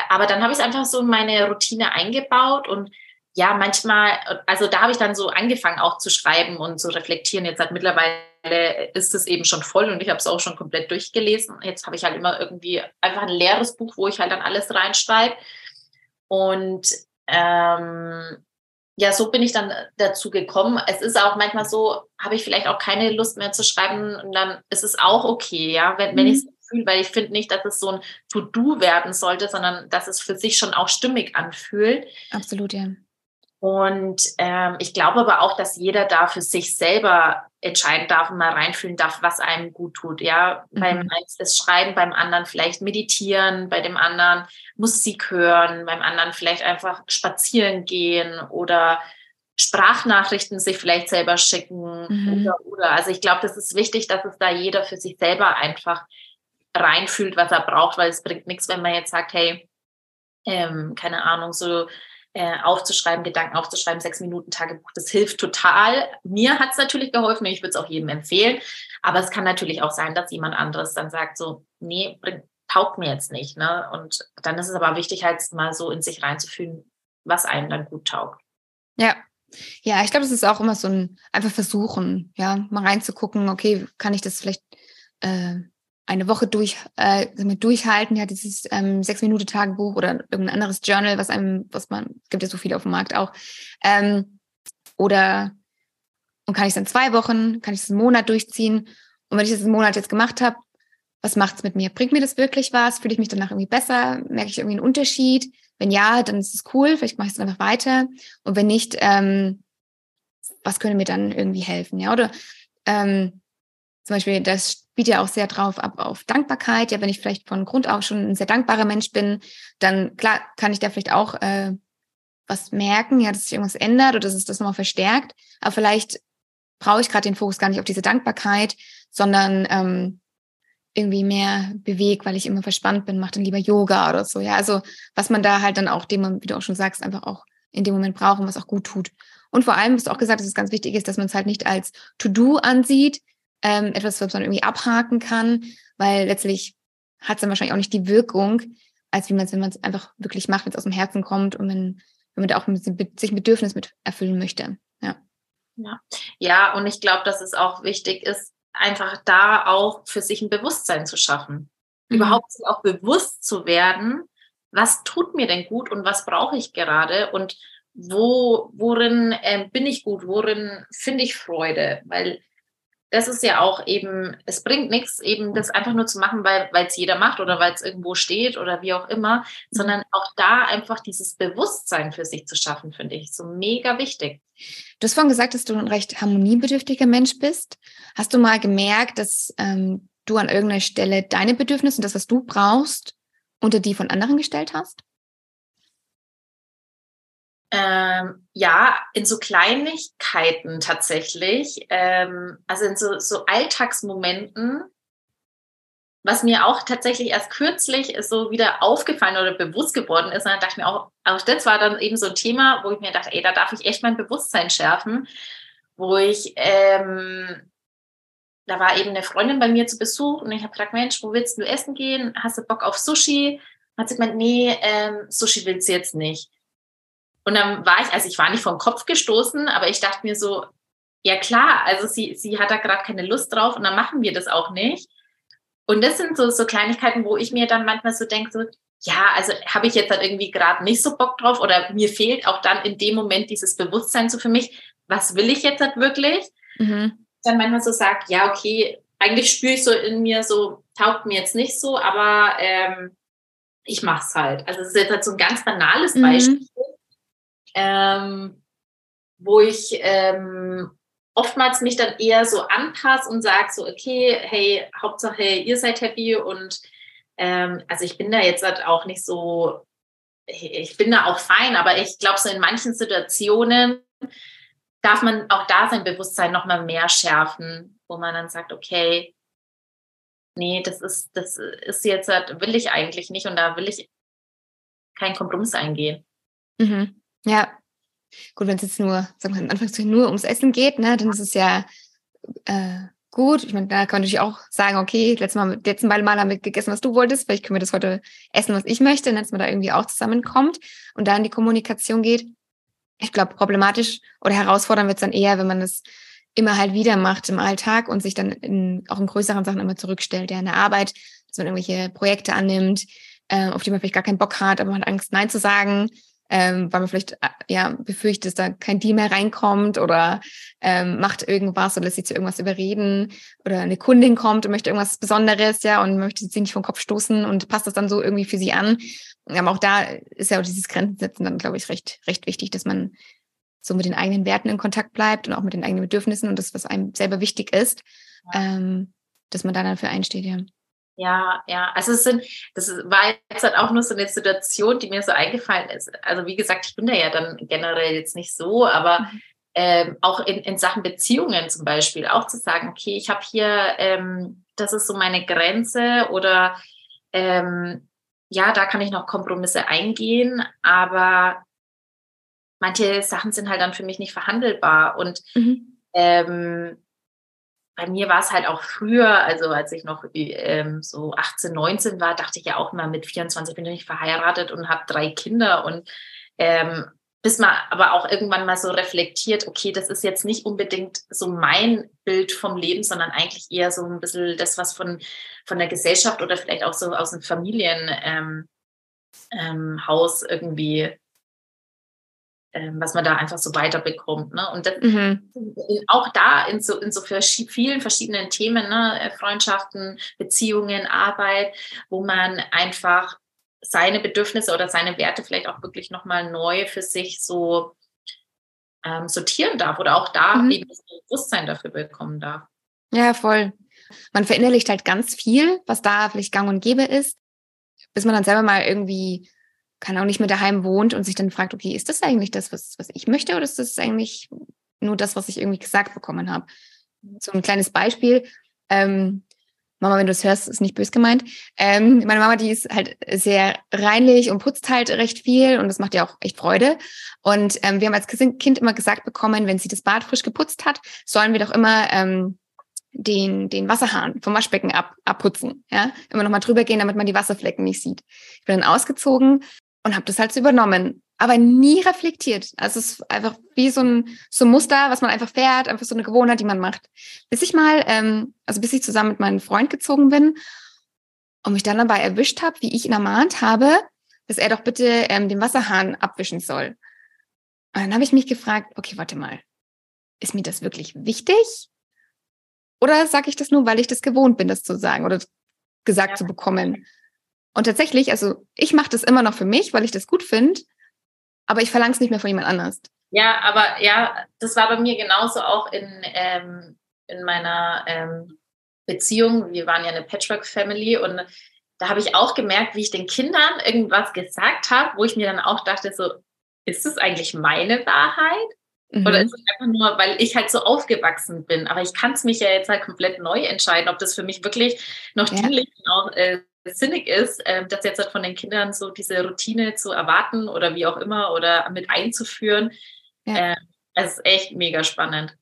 Aber dann habe ich es einfach so in meine Routine eingebaut und ja, manchmal, also da habe ich dann so angefangen auch zu schreiben und zu reflektieren. Jetzt halt mittlerweile ist es eben schon voll und ich habe es auch schon komplett durchgelesen. Jetzt habe ich halt immer irgendwie einfach ein leeres Buch, wo ich halt dann alles reinschreibe. Und ähm, ja, so bin ich dann dazu gekommen. Es ist auch manchmal so, habe ich vielleicht auch keine Lust mehr zu schreiben und dann ist es auch okay, ja, wenn, mhm. wenn ich es fühle, weil ich finde nicht, dass es so ein To-Do werden sollte, sondern dass es für sich schon auch stimmig anfühlt. Absolut, ja. Und ähm, ich glaube aber auch, dass jeder da für sich selber entscheiden darf und mal reinfühlen darf, was einem gut tut. Ja, mhm. beim einen ist Schreiben, beim anderen vielleicht meditieren, bei dem anderen Musik hören, beim anderen vielleicht einfach spazieren gehen oder Sprachnachrichten sich vielleicht selber schicken mhm. oder, oder. Also ich glaube, das ist wichtig, dass es da jeder für sich selber einfach reinfühlt, was er braucht, weil es bringt nichts, wenn man jetzt sagt, hey, ähm, keine Ahnung, so äh, aufzuschreiben, Gedanken aufzuschreiben, sechs Minuten Tagebuch, das hilft total. Mir hat es natürlich geholfen, ich würde es auch jedem empfehlen. Aber es kann natürlich auch sein, dass jemand anderes dann sagt, so, nee, bring, taugt mir jetzt nicht. Ne? Und dann ist es aber wichtig, halt mal so in sich reinzufühlen, was einem dann gut taugt. Ja. Ja, ich glaube, das ist auch immer so ein einfach versuchen, ja, mal reinzugucken, okay, kann ich das vielleicht äh, eine Woche durch, äh, durchhalten, ja, dieses ähm, Sechs-Minute-Tagebuch oder irgendein anderes Journal, was einem, was man, es gibt ja so viele auf dem Markt auch. Ähm, oder und kann ich es dann zwei Wochen, kann ich es einen Monat durchziehen? Und wenn ich das einen Monat jetzt gemacht habe, was macht's mit mir? Bringt mir das wirklich was? Fühle ich mich danach irgendwie besser? Merke ich irgendwie einen Unterschied? Wenn ja, dann ist es cool, vielleicht mache ich es einfach weiter. Und wenn nicht, ähm, was könnte mir dann irgendwie helfen? Ja, oder ähm, zum Beispiel, das spielt ja auch sehr drauf ab auf Dankbarkeit. Ja, wenn ich vielleicht von Grund auf schon ein sehr dankbarer Mensch bin, dann klar kann ich da vielleicht auch äh, was merken, ja, dass sich irgendwas ändert oder dass es das nochmal verstärkt. Aber vielleicht brauche ich gerade den Fokus gar nicht auf diese Dankbarkeit, sondern ähm, irgendwie mehr bewegt, weil ich immer verspannt bin, mache dann lieber Yoga oder so. Ja, also was man da halt dann auch, dem, wie du auch schon sagst, einfach auch in dem Moment braucht und was auch gut tut. Und vor allem hast du auch gesagt, dass es ganz wichtig ist, dass man es halt nicht als To-Do ansieht, ähm, etwas, was man irgendwie abhaken kann, weil letztlich hat es dann wahrscheinlich auch nicht die Wirkung, als wie man es, wenn man es einfach wirklich macht, wenn es aus dem Herzen kommt und wenn, wenn man da auch mit, sich ein Bedürfnis mit erfüllen möchte. Ja. Ja, ja und ich glaube, dass es auch wichtig ist, einfach da auch für sich ein Bewusstsein zu schaffen. Mhm. Überhaupt auch bewusst zu werden, was tut mir denn gut und was brauche ich gerade und wo, worin äh, bin ich gut, worin finde ich Freude, weil das ist ja auch eben, es bringt nichts, eben das einfach nur zu machen, weil es jeder macht oder weil es irgendwo steht oder wie auch immer, sondern auch da einfach dieses Bewusstsein für sich zu schaffen, finde ich so mega wichtig. Du hast vorhin gesagt, dass du ein recht harmoniebedürftiger Mensch bist. Hast du mal gemerkt, dass ähm, du an irgendeiner Stelle deine Bedürfnisse und das, was du brauchst, unter die von anderen gestellt hast? Ähm, ja, in so Kleinigkeiten tatsächlich, ähm, also in so, so Alltagsmomenten, was mir auch tatsächlich erst kürzlich so wieder aufgefallen oder bewusst geworden ist. Und dann dachte ich mir auch, auch das war dann eben so ein Thema, wo ich mir dachte, ey, da darf ich echt mein Bewusstsein schärfen, wo ich, ähm, da war eben eine Freundin bei mir zu Besuch und ich habe gefragt, Mensch, wo willst du essen gehen? Hast du Bock auf Sushi? Hat sie gemeint, nee, ähm, Sushi will sie jetzt nicht. Und dann war ich, also ich war nicht vom Kopf gestoßen, aber ich dachte mir so, ja klar, also sie, sie hat da gerade keine Lust drauf und dann machen wir das auch nicht. Und das sind so, so Kleinigkeiten, wo ich mir dann manchmal so denke, so, ja, also habe ich jetzt halt irgendwie gerade nicht so Bock drauf oder mir fehlt auch dann in dem Moment dieses Bewusstsein so für mich, was will ich jetzt halt wirklich? Mhm. Dann manchmal so sagt, ja, okay, eigentlich spüre ich so in mir so, taugt mir jetzt nicht so, aber ähm, ich mache es halt. Also es ist jetzt halt so ein ganz banales mhm. Ähm, wo ich ähm, oftmals mich dann eher so anpasse und sage so, okay, hey, Hauptsache ihr seid happy und ähm, also ich bin da jetzt halt auch nicht so ich bin da auch fein, aber ich glaube, so in manchen Situationen darf man auch da sein Bewusstsein nochmal mehr schärfen, wo man dann sagt, okay, nee, das ist, das ist jetzt, will ich eigentlich nicht und da will ich keinen Kompromiss eingehen. Mhm. Ja. Gut, wenn es jetzt nur, sagen wir, am Anfang nur ums Essen geht, ne, dann ist es ja äh, gut. Ich meine, da könnte ich auch sagen, okay, letztes Mal, letzten Mal haben wir gegessen, was du wolltest, vielleicht können wir das heute essen, was ich möchte, dass man da irgendwie auch zusammenkommt und da in die Kommunikation geht. Ich glaube, problematisch oder herausfordernd wird es dann eher, wenn man das immer halt wieder macht im Alltag und sich dann in, auch in größeren Sachen immer zurückstellt, ja, in der Arbeit, dass man irgendwelche Projekte annimmt, äh, auf die man vielleicht gar keinen Bock hat, aber man hat Angst, Nein zu sagen, ähm, weil man vielleicht äh, ja befürchtet, dass da kein Deal mehr reinkommt oder ähm, macht irgendwas oder lässt sich zu irgendwas überreden oder eine Kundin kommt und möchte irgendwas Besonderes, ja, und möchte sie nicht vom Kopf stoßen und passt das dann so irgendwie für sie an. Aber auch da ist ja auch dieses Grenzensetzen dann, glaube ich, recht, recht wichtig, dass man so mit den eigenen Werten in Kontakt bleibt und auch mit den eigenen Bedürfnissen und das, was einem selber wichtig ist, ähm, dass man da dafür einsteht, ja. Ja, ja, also es sind, das war jetzt halt auch nur so eine Situation, die mir so eingefallen ist. Also wie gesagt, ich bin da ja dann generell jetzt nicht so, aber mhm. ähm, auch in, in Sachen Beziehungen zum Beispiel, auch zu sagen, okay, ich habe hier, ähm, das ist so meine Grenze oder ähm, ja, da kann ich noch Kompromisse eingehen, aber manche Sachen sind halt dann für mich nicht verhandelbar und mhm. ähm, bei mir war es halt auch früher, also als ich noch ähm, so 18, 19 war, dachte ich ja auch mal mit 24 bin ich verheiratet und habe drei Kinder und ähm, bis man aber auch irgendwann mal so reflektiert, okay, das ist jetzt nicht unbedingt so mein Bild vom Leben, sondern eigentlich eher so ein bisschen das, was von, von der Gesellschaft oder vielleicht auch so aus dem Familienhaus ähm, ähm, irgendwie was man da einfach so weiterbekommt. Ne? Und das, mhm. auch da in so, in so vielen verschiedenen Themen, ne? Äh, Freundschaften, Beziehungen, Arbeit, wo man einfach seine Bedürfnisse oder seine Werte vielleicht auch wirklich nochmal neu für sich so ähm, sortieren darf oder auch da mhm. eben das Bewusstsein dafür bekommen darf. Ja, voll. Man verinnerlicht halt ganz viel, was da vielleicht gang und gäbe ist, bis man dann selber mal irgendwie kann auch nicht mehr daheim wohnt und sich dann fragt, okay, ist das eigentlich das, was, was ich möchte oder ist das eigentlich nur das, was ich irgendwie gesagt bekommen habe? So ein kleines Beispiel. Ähm, Mama, wenn du es hörst, ist nicht bös gemeint. Ähm, meine Mama, die ist halt sehr reinlich und putzt halt recht viel und das macht ihr auch echt Freude. Und ähm, wir haben als Kind immer gesagt bekommen, wenn sie das Bad frisch geputzt hat, sollen wir doch immer ähm, den, den Wasserhahn vom Waschbecken ab, abputzen. Ja? Immer noch mal drüber gehen, damit man die Wasserflecken nicht sieht. Ich bin dann ausgezogen und habe das halt so übernommen, aber nie reflektiert. Also es ist einfach wie so ein, so ein Muster, was man einfach fährt, einfach so eine Gewohnheit, die man macht. Bis ich mal, ähm, also bis ich zusammen mit meinem Freund gezogen bin und mich dann dabei erwischt habe, wie ich ihn ermahnt habe, dass er doch bitte ähm, den Wasserhahn abwischen soll. Und dann habe ich mich gefragt, okay, warte mal, ist mir das wirklich wichtig? Oder sage ich das nur, weil ich das gewohnt bin, das zu sagen oder gesagt ja. zu bekommen? Und tatsächlich, also ich mache das immer noch für mich, weil ich das gut finde, aber ich verlange es nicht mehr von jemand anders. Ja, aber ja, das war bei mir genauso auch in, ähm, in meiner ähm, Beziehung. Wir waren ja eine Patchwork-Family und da habe ich auch gemerkt, wie ich den Kindern irgendwas gesagt habe, wo ich mir dann auch dachte, so, ist das eigentlich meine Wahrheit? Mhm. Oder ist es einfach nur, weil ich halt so aufgewachsen bin? Aber ich kann es mich ja jetzt halt komplett neu entscheiden, ob das für mich wirklich noch ja. dienlich und auch äh, sinnig ist, äh, das jetzt halt von den Kindern so diese Routine zu erwarten oder wie auch immer oder mit einzuführen. Ja. Äh, es ist echt mega spannend.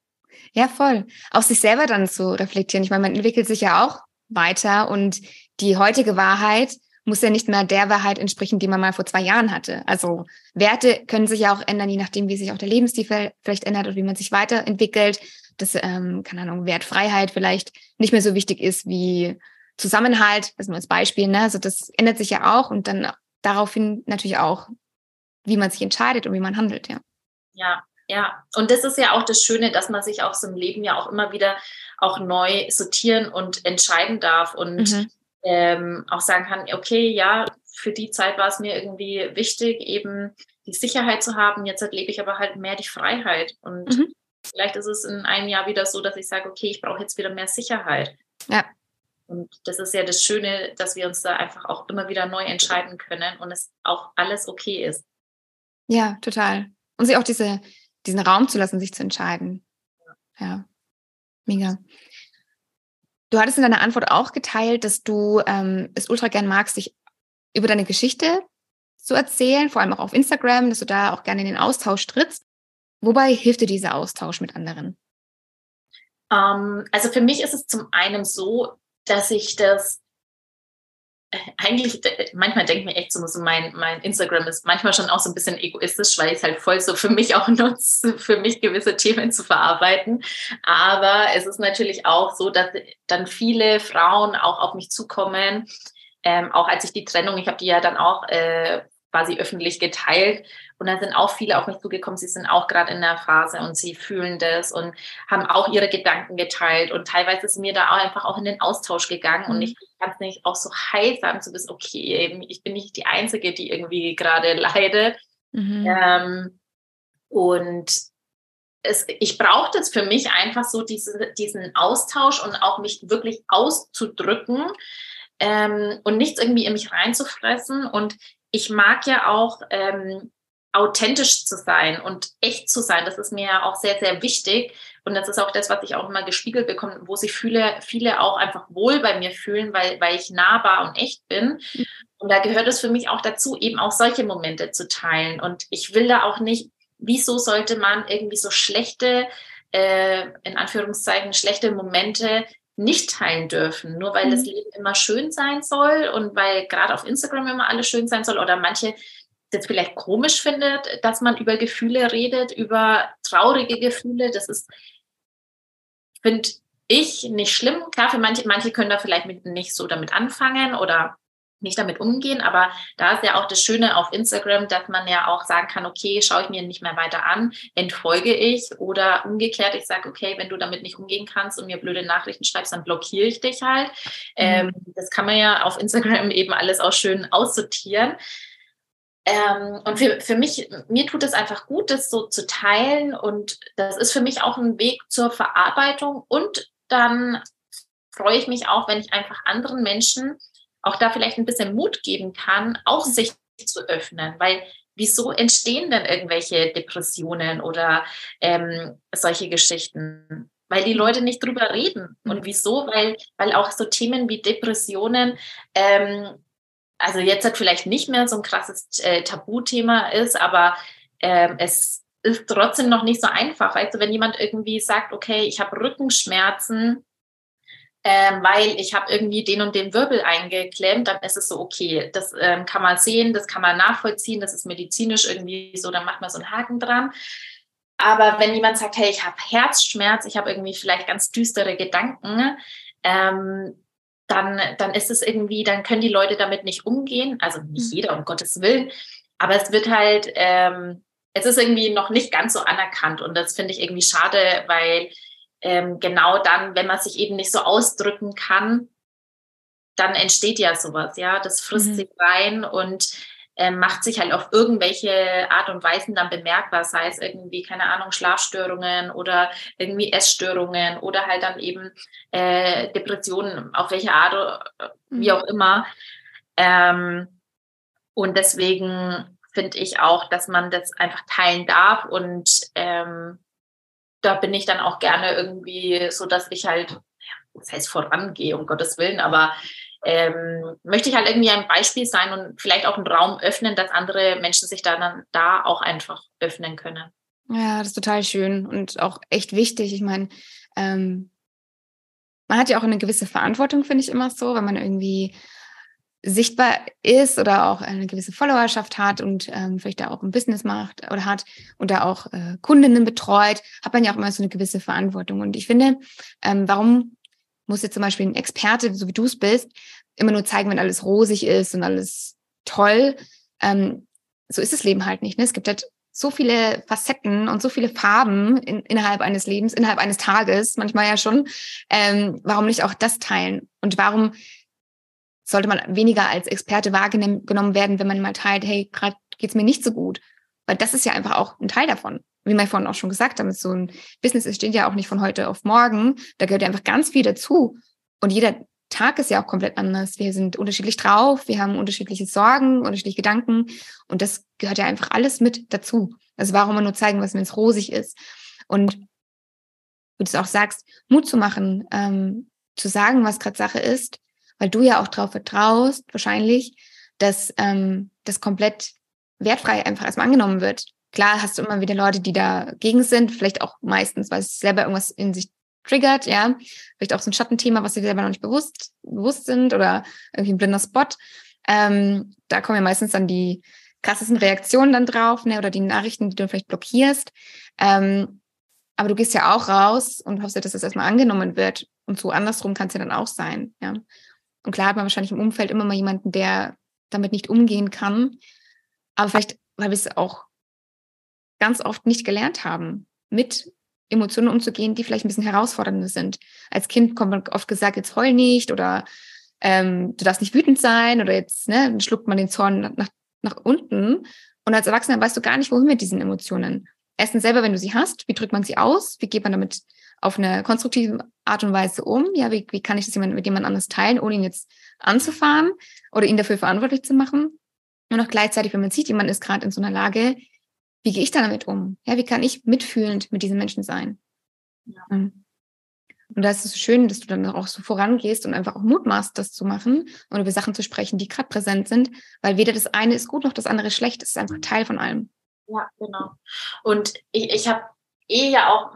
Ja, voll. Auch sich selber dann zu reflektieren. Ich meine, man entwickelt sich ja auch weiter und die heutige Wahrheit muss ja nicht mehr der Wahrheit entsprechen, die man mal vor zwei Jahren hatte. Also Werte können sich ja auch ändern, je nachdem, wie sich auch der Lebensstil vielleicht ändert oder wie man sich weiterentwickelt. Dass, ähm, keine Ahnung, Wertfreiheit vielleicht nicht mehr so wichtig ist wie Zusammenhalt, das nur als Beispiel, ne? Also das ändert sich ja auch und dann daraufhin natürlich auch, wie man sich entscheidet und wie man handelt, ja. Ja, ja. Und das ist ja auch das Schöne, dass man sich auch so im Leben ja auch immer wieder auch neu sortieren und entscheiden darf und mhm. ähm, auch sagen kann, okay, ja, für die Zeit war es mir irgendwie wichtig, eben die Sicherheit zu haben. Jetzt lebe ich aber halt mehr die Freiheit. Und mhm. vielleicht ist es in einem Jahr wieder so, dass ich sage, okay, ich brauche jetzt wieder mehr Sicherheit. Ja, Und das ist ja das Schöne, dass wir uns da einfach auch immer wieder neu entscheiden können und es auch alles okay ist. Ja, total. Und sich auch diese, diesen Raum zu lassen, sich zu entscheiden. Ja, mega. Du hattest in deiner Antwort auch geteilt, dass du ähm, es ultra gern magst, dich über deine Geschichte zu erzählen, vor allem auch auf Instagram, dass du da auch gerne in den Austausch trittst. Wobei hilft dir dieser Austausch mit anderen? Ähm, also für mich ist es zum einen so, dass ich das äh, eigentlich, manchmal denke ich mir echt so, mein, mein Instagram ist manchmal schon auch so ein bisschen egoistisch, weil ich es halt voll so für mich auch [laughs] nutze, für mich gewisse Themen zu verarbeiten. Aber es ist natürlich auch so, dass dann viele Frauen auch auf mich zukommen, ähm, auch als ich die Trennung, ich habe die ja dann auch äh, quasi öffentlich geteilt. Und da sind auch viele auf mich zugekommen, sie sind auch gerade in der Phase und sie fühlen das und haben auch ihre Gedanken geteilt. Und teilweise ist mir da auch einfach auch in den Austausch gegangen. Und mhm. ich kann es nicht auch so heilsam zu wissen, okay, ich bin nicht die Einzige, die irgendwie gerade [laughs] leidet. Mhm. Ähm, und es, ich brauche das für mich einfach so, diese, diesen Austausch und auch mich wirklich auszudrücken ähm, und nichts irgendwie in mich reinzufressen. Und ich mag ja auch ähm, authentisch zu sein und echt zu sein. Das ist mir ja auch sehr, sehr wichtig. Und das ist auch das, was ich auch immer gespiegelt bekomme, wo sich viele, viele auch einfach wohl bei mir fühlen, weil, weil ich nahbar und echt bin. Mhm. Und da gehört es für mich auch dazu, eben auch solche Momente zu teilen. Und ich will da auch nicht, wieso sollte man irgendwie so schlechte, äh, in Anführungszeichen, schlechte Momente nicht teilen dürfen, nur weil mhm. das Leben immer schön sein soll und weil gerade auf Instagram immer alles schön sein soll oder manche das vielleicht komisch findet, dass man über Gefühle redet, über traurige Gefühle. Das ist, finde ich, nicht schlimm. Klar, für manche, manche können da vielleicht mit, nicht so damit anfangen oder nicht damit umgehen. Aber da ist ja auch das Schöne auf Instagram, dass man ja auch sagen kann, okay, schaue ich mir nicht mehr weiter an, entfolge ich oder umgekehrt, ich sage, okay, wenn du damit nicht umgehen kannst und mir blöde Nachrichten schreibst, dann blockiere ich dich halt. Mhm. Ähm, das kann man ja auf Instagram eben alles auch schön aussortieren. Ähm, und für, für mich, mir tut es einfach gut, das so zu teilen. Und das ist für mich auch ein Weg zur Verarbeitung. Und dann freue ich mich auch, wenn ich einfach anderen Menschen auch da vielleicht ein bisschen Mut geben kann, auch sich zu öffnen, weil wieso entstehen denn irgendwelche Depressionen oder ähm, solche Geschichten? Weil die Leute nicht drüber reden. Und mhm. wieso? Weil, weil auch so Themen wie Depressionen, ähm, also jetzt hat vielleicht nicht mehr so ein krasses äh, Tabuthema ist, aber ähm, es ist trotzdem noch nicht so einfach. Du, wenn jemand irgendwie sagt, okay, ich habe Rückenschmerzen, ähm, weil ich habe irgendwie den und den Wirbel eingeklemmt, dann ist es so, okay, das ähm, kann man sehen, das kann man nachvollziehen, das ist medizinisch irgendwie so, dann macht man so einen Haken dran. Aber wenn jemand sagt, hey, ich habe Herzschmerz, ich habe irgendwie vielleicht ganz düstere Gedanken, ähm, dann, dann ist es irgendwie, dann können die Leute damit nicht umgehen. Also nicht mhm. jeder, um Gottes Willen. Aber es wird halt, ähm, es ist irgendwie noch nicht ganz so anerkannt. Und das finde ich irgendwie schade, weil ähm, genau dann, wenn man sich eben nicht so ausdrücken kann, dann entsteht ja sowas, ja, das frisst mhm. sich rein und äh, macht sich halt auf irgendwelche Art und Weisen dann bemerkbar, sei es irgendwie, keine Ahnung, Schlafstörungen oder irgendwie Essstörungen oder halt dann eben äh, Depressionen, auf welche Art, wie mhm. auch immer. Ähm, und deswegen finde ich auch, dass man das einfach teilen darf und ähm, da bin ich dann auch gerne irgendwie so, dass ich halt, das heißt vorangehe, um Gottes Willen, aber ähm, möchte ich halt irgendwie ein Beispiel sein und vielleicht auch einen Raum öffnen, dass andere Menschen sich dann da auch einfach öffnen können. Ja, das ist total schön und auch echt wichtig. Ich meine, ähm, man hat ja auch eine gewisse Verantwortung, finde ich immer so, wenn man irgendwie sichtbar ist oder auch eine gewisse Followerschaft hat und ähm, vielleicht da auch ein Business macht oder hat und da auch äh, Kundinnen betreut, hat man ja auch immer so eine gewisse Verantwortung. Und ich finde, ähm, warum muss jetzt zum Beispiel ein Experte, so wie du es bist, immer nur zeigen, wenn alles rosig ist und alles toll? Ähm, so ist das Leben halt nicht. Ne? Es gibt halt so viele Facetten und so viele Farben in, innerhalb eines Lebens, innerhalb eines Tages, manchmal ja schon. Ähm, warum nicht auch das teilen? Und warum sollte man weniger als Experte wahrgenommen werden, wenn man mal teilt, hey, gerade geht's mir nicht so gut. Weil das ist ja einfach auch ein Teil davon. Wie wir vorhin auch schon gesagt haben, so ein Business entsteht ja auch nicht von heute auf morgen. Da gehört ja einfach ganz viel dazu. Und jeder Tag ist ja auch komplett anders. Wir sind unterschiedlich drauf, wir haben unterschiedliche Sorgen, unterschiedliche Gedanken und das gehört ja einfach alles mit dazu. Also warum man nur zeigen, was wenn es rosig ist. Und du das auch sagst, Mut zu machen, ähm, zu sagen, was gerade Sache ist, weil du ja auch darauf vertraust, wahrscheinlich, dass ähm, das komplett wertfrei einfach erstmal angenommen wird. Klar hast du immer wieder Leute, die dagegen sind, vielleicht auch meistens, weil es selber irgendwas in sich triggert, ja. Vielleicht auch so ein Schattenthema, was sie selber noch nicht bewusst, bewusst sind oder irgendwie ein blinder Spot. Ähm, da kommen ja meistens dann die krassesten Reaktionen dann drauf, ne, oder die Nachrichten, die du vielleicht blockierst. Ähm, aber du gehst ja auch raus und hoffst ja, dass das erstmal angenommen wird. Und so andersrum kann es ja dann auch sein, ja. Und klar hat man wahrscheinlich im Umfeld immer mal jemanden, der damit nicht umgehen kann. Aber vielleicht, weil wir es auch ganz oft nicht gelernt haben, mit Emotionen umzugehen, die vielleicht ein bisschen herausfordernder sind. Als Kind kommt man oft gesagt, jetzt heul nicht oder ähm, du darfst nicht wütend sein oder jetzt ne, schluckt man den Zorn nach, nach unten. Und als Erwachsener weißt du gar nicht, wohin mit diesen Emotionen. Erstens selber, wenn du sie hast, wie drückt man sie aus? Wie geht man damit auf eine konstruktive Art und Weise um? Ja, wie, wie kann ich das jemand, mit jemand anders teilen, ohne ihn jetzt anzufahren oder ihn dafür verantwortlich zu machen? Und auch gleichzeitig, wenn man sieht, jemand ist gerade in so einer Lage, wie gehe ich damit um? Ja, wie kann ich mitfühlend mit diesen Menschen sein? Ja. Und da ist es so schön, dass du dann auch so vorangehst und einfach auch Mut machst, das zu machen und über Sachen zu sprechen, die gerade präsent sind, weil weder das eine ist gut noch das andere schlecht. Es ist einfach Teil von allem. Ja, genau. Und ich, ich habe eh ja auch,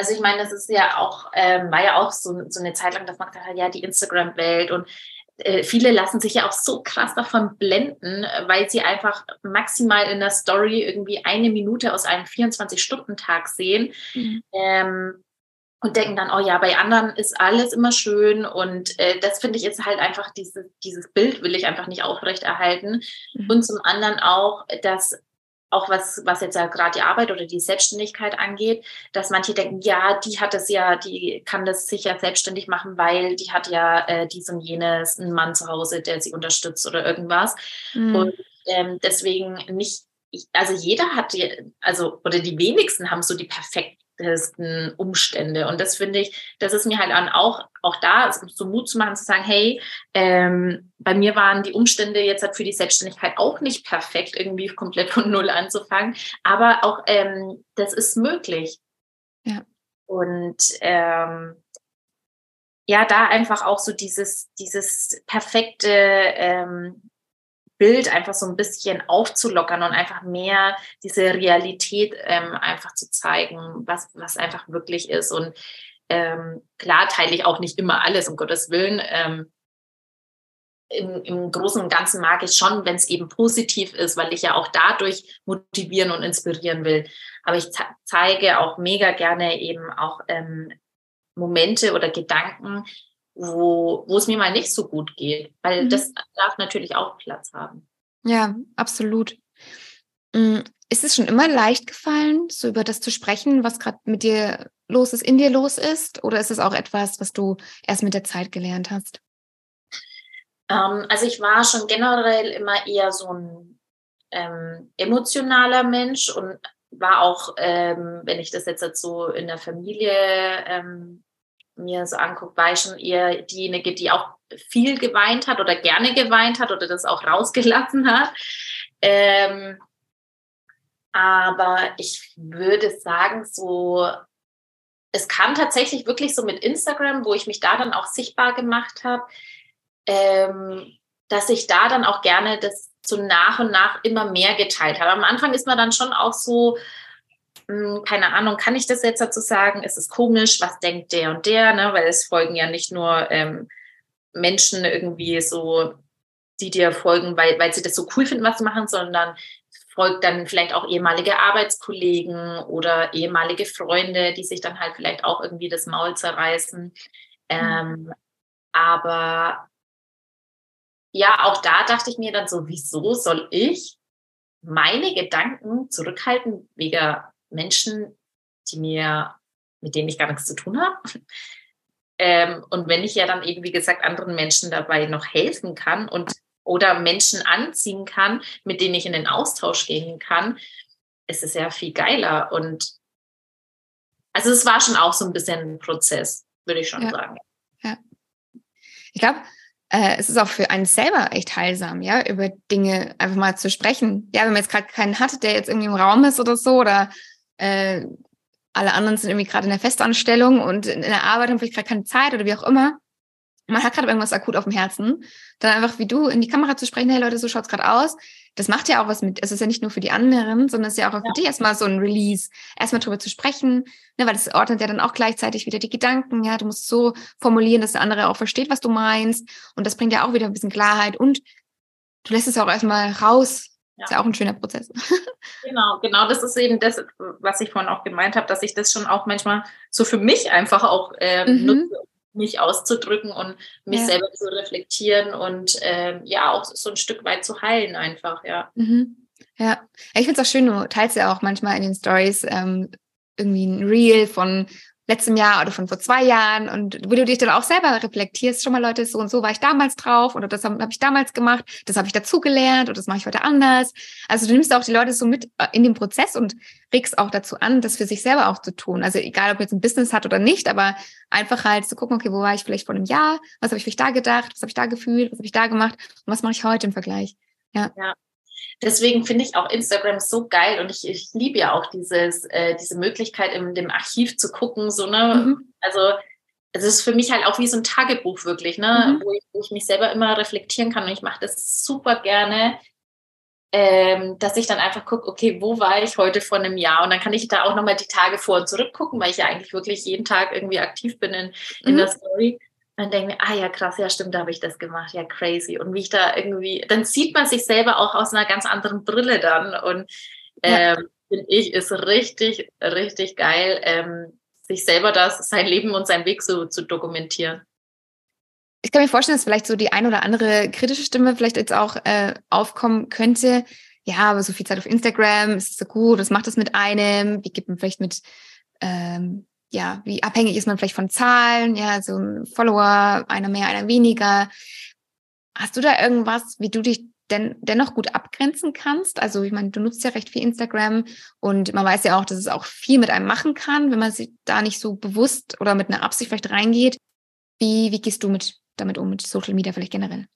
also ich meine, das ist ja auch, ähm, war ja auch so, so eine Zeit lang, dass man gesagt hat, ja, die Instagram-Welt und äh, viele lassen sich ja auch so krass davon blenden, weil sie einfach maximal in der Story irgendwie eine Minute aus einem 24-Stunden-Tag sehen. Mhm. Ähm, und denken dann, oh ja, bei anderen ist alles immer schön. Und äh, das finde ich jetzt halt einfach, diese, dieses Bild will ich einfach nicht aufrechterhalten. Mhm. Und zum anderen auch, dass auch was, was jetzt ja gerade die Arbeit oder die Selbstständigkeit angeht, dass manche denken, ja, die hat es ja, die kann das sicher selbstständig machen, weil die hat ja äh, dies und jenes, einen Mann zu Hause, der sie unterstützt oder irgendwas. Mhm. Und ähm, deswegen nicht, also jeder hat die, also, oder die wenigsten haben so die perfekte schlechtesten Umstände. Und das finde ich, das ist mir halt auch, auch da so Mut zu machen, zu sagen, hey, ähm, bei mir waren die Umstände jetzt halt für die Selbstständigkeit auch nicht perfekt, irgendwie komplett von Null anzufangen. Aber auch ähm, das ist möglich. Ja. Und ähm, ja, da einfach auch so dieses, dieses perfekte ähm, Bild einfach so ein bisschen aufzulockern und einfach mehr diese Realität ähm, einfach zu zeigen, was, was einfach wirklich ist. Und ähm, klar teile ich auch nicht immer alles, um Gottes Willen. Ähm, im, Im Großen und Ganzen mag ich schon, wenn es eben positiv ist, weil ich ja auch dadurch motivieren und inspirieren will. Aber ich zeige auch mega gerne eben auch ähm, Momente oder Gedanken, wo, wo es mir mal nicht so gut geht, weil mhm. das darf natürlich auch Platz haben. Ja, absolut. Mm, ist es schon immer leicht gefallen, so über das zu sprechen, was gerade mit dir los ist, in dir los ist? Oder ist es auch etwas, was du erst mit der Zeit gelernt hast? Ähm, also ich war schon generell immer eher so ein ähm, emotionaler Mensch und war auch, ähm, wenn ich das jetzt so in der Familie ähm, mir so anguckt, war ich schon eher diejenige, die auch viel geweint hat oder gerne geweint hat oder das auch rausgelassen hat. Ähm, aber ich würde sagen, so, es kam tatsächlich wirklich so mit Instagram, wo ich mich da dann auch sichtbar gemacht habe, ähm, dass ich da dann auch gerne das so nach und nach immer mehr geteilt habe. Am Anfang ist man dann schon auch so, hm, keine Ahnung, kann ich das jetzt dazu sagen? Ist es komisch? Was denkt der und der? Ne? Weil es folgen ja nicht nur ähm, Menschen irgendwie so, die dir folgen, weil, weil sie das so cool finden, was sie machen, sondern folgt dann vielleicht auch ehemalige Arbeitskollegen oder ehemalige Freunde, die sich dann halt vielleicht auch irgendwie das Maul zerreißen. Mhm. Ähm, aber ja, auch da dachte ich mir dann so, wieso soll ich meine Gedanken zurückhalten wegen Menschen, die mir, mit denen ich gar nichts zu tun habe. Ähm, und wenn ich ja dann eben, wie gesagt, anderen Menschen dabei noch helfen kann und oder Menschen anziehen kann, mit denen ich in den Austausch gehen kann, ist es ja viel geiler. Und also es war schon auch so ein bisschen ein Prozess, würde ich schon ja. sagen. Ja. ich glaube, äh, es ist auch für einen selber echt heilsam, ja, über Dinge einfach mal zu sprechen. Ja, wenn man jetzt gerade keinen hat, der jetzt irgendwie im Raum ist oder so, oder äh, alle anderen sind irgendwie gerade in der Festanstellung und in der Arbeit haben vielleicht gerade keine Zeit oder wie auch immer. Man hat gerade irgendwas akut auf dem Herzen, dann einfach wie du in die Kamera zu sprechen, hey Leute, so schaut's gerade aus. Das macht ja auch was mit, es ist ja nicht nur für die anderen, sondern es ist ja auch ja. für dich erstmal so ein Release, erstmal drüber zu sprechen, ne, weil das ordnet ja dann auch gleichzeitig wieder die Gedanken, ja, du musst so formulieren, dass der andere auch versteht, was du meinst und das bringt ja auch wieder ein bisschen Klarheit und du lässt es auch erstmal raus, ja. Ist ja auch ein schöner Prozess. [laughs] Genau, genau. Das ist eben das, was ich vorhin auch gemeint habe, dass ich das schon auch manchmal so für mich einfach auch ähm, mhm. nutze, mich auszudrücken und mich ja. selber zu reflektieren und ähm, ja auch so ein Stück weit zu heilen einfach, ja. Mhm. Ja, ich finde es auch schön, du teilst ja auch manchmal in den Stories ähm, irgendwie ein Reel von letztem Jahr oder von vor zwei Jahren und wo du dich dann auch selber reflektierst, schon mal Leute, so und so war ich damals drauf oder das habe hab ich damals gemacht, das habe ich dazugelernt oder das mache ich heute anders. Also du nimmst auch die Leute so mit äh, in den Prozess und regst auch dazu an, das für sich selber auch zu tun. Also egal, ob jetzt ein Business hat oder nicht, aber einfach halt zu gucken, okay, wo war ich vielleicht vor einem Jahr, was habe ich vielleicht da gedacht, was habe ich da gefühlt, was habe ich da gemacht und was mache ich heute im Vergleich. Ja. ja. Deswegen finde ich auch Instagram so geil und ich, ich liebe ja auch dieses, äh, diese Möglichkeit, in dem Archiv zu gucken. So, ne? Mhm. Also es ist für mich halt auch wie so ein Tagebuch wirklich, ne? Mhm. Wo, ich, wo ich mich selber immer reflektieren kann und ich mache das super gerne, ähm, dass ich dann einfach gucke, okay, wo war ich heute vor einem Jahr? Und dann kann ich da auch nochmal die Tage vor und zurück gucken, weil ich ja eigentlich wirklich jeden Tag irgendwie aktiv bin in, in mhm. der Story dann denke ich mir, ah ja, krass, ja, stimmt, da habe ich das gemacht, ja, crazy. Und wie ich da irgendwie, dann sieht man sich selber auch aus einer ganz anderen Brille dann. Und ähm, ja. finde ich, ist richtig, richtig geil, ähm, sich selber das, sein Leben und seinen Weg so zu dokumentieren. Ich kann mir vorstellen, dass vielleicht so die ein oder andere kritische Stimme vielleicht jetzt auch äh, aufkommen könnte. Ja, aber so viel Zeit auf Instagram, ist so gut, was macht das mit einem? Wie gibt man vielleicht mit ähm, ja, wie abhängig ist man vielleicht von Zahlen, ja, so ein Follower, einer mehr, einer weniger. Hast du da irgendwas, wie du dich denn dennoch gut abgrenzen kannst? Also, ich meine, du nutzt ja recht viel Instagram und man weiß ja auch, dass es auch viel mit einem machen kann, wenn man sich da nicht so bewusst oder mit einer Absicht vielleicht reingeht. Wie, wie gehst du mit, damit um, mit Social Media vielleicht generell?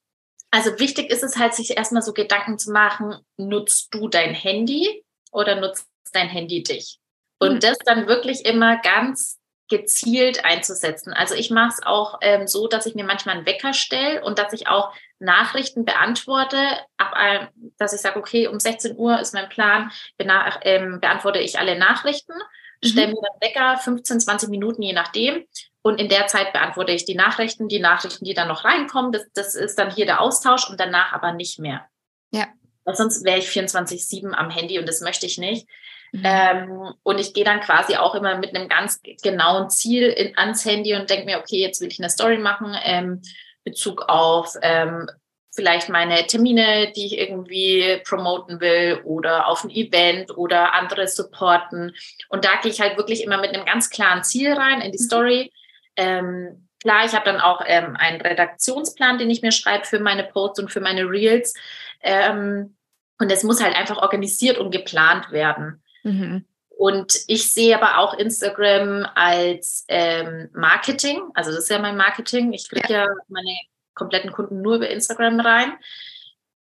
Also wichtig ist es halt, sich erstmal so Gedanken zu machen, nutzt du dein Handy oder nutzt dein Handy dich? Und mhm. das dann wirklich immer ganz gezielt einzusetzen. Also ich mache es auch ähm, so, dass ich mir manchmal einen Wecker stelle und dass ich auch Nachrichten beantworte, ab, dass ich sage, okay, um 16 Uhr ist mein Plan, ähm, beantworte ich alle Nachrichten, mhm. stelle mir dann Wecker, 15, 20 Minuten, je nachdem. Und in der Zeit beantworte ich die Nachrichten, die Nachrichten, die dann noch reinkommen. Das, das ist dann hier der Austausch und danach aber nicht mehr. Ja. Weil sonst wäre ich 24-7 am Handy und das möchte ich nicht. Mhm. Ähm, und ich gehe dann quasi auch immer mit einem ganz genauen Ziel in, ans Handy und denke mir, okay, jetzt will ich eine Story machen, ähm, Bezug auf ähm, vielleicht meine Termine, die ich irgendwie promoten will oder auf ein Event oder andere supporten. Und da gehe ich halt wirklich immer mit einem ganz klaren Ziel rein in die mhm. Story. Ähm, klar, ich habe dann auch ähm, einen Redaktionsplan, den ich mir schreibe für meine Posts und für meine Reels. Ähm, und es muss halt einfach organisiert und geplant werden. Mhm. Und ich sehe aber auch Instagram als ähm, Marketing. Also das ist ja mein Marketing. Ich kriege ja. ja meine kompletten Kunden nur über Instagram rein.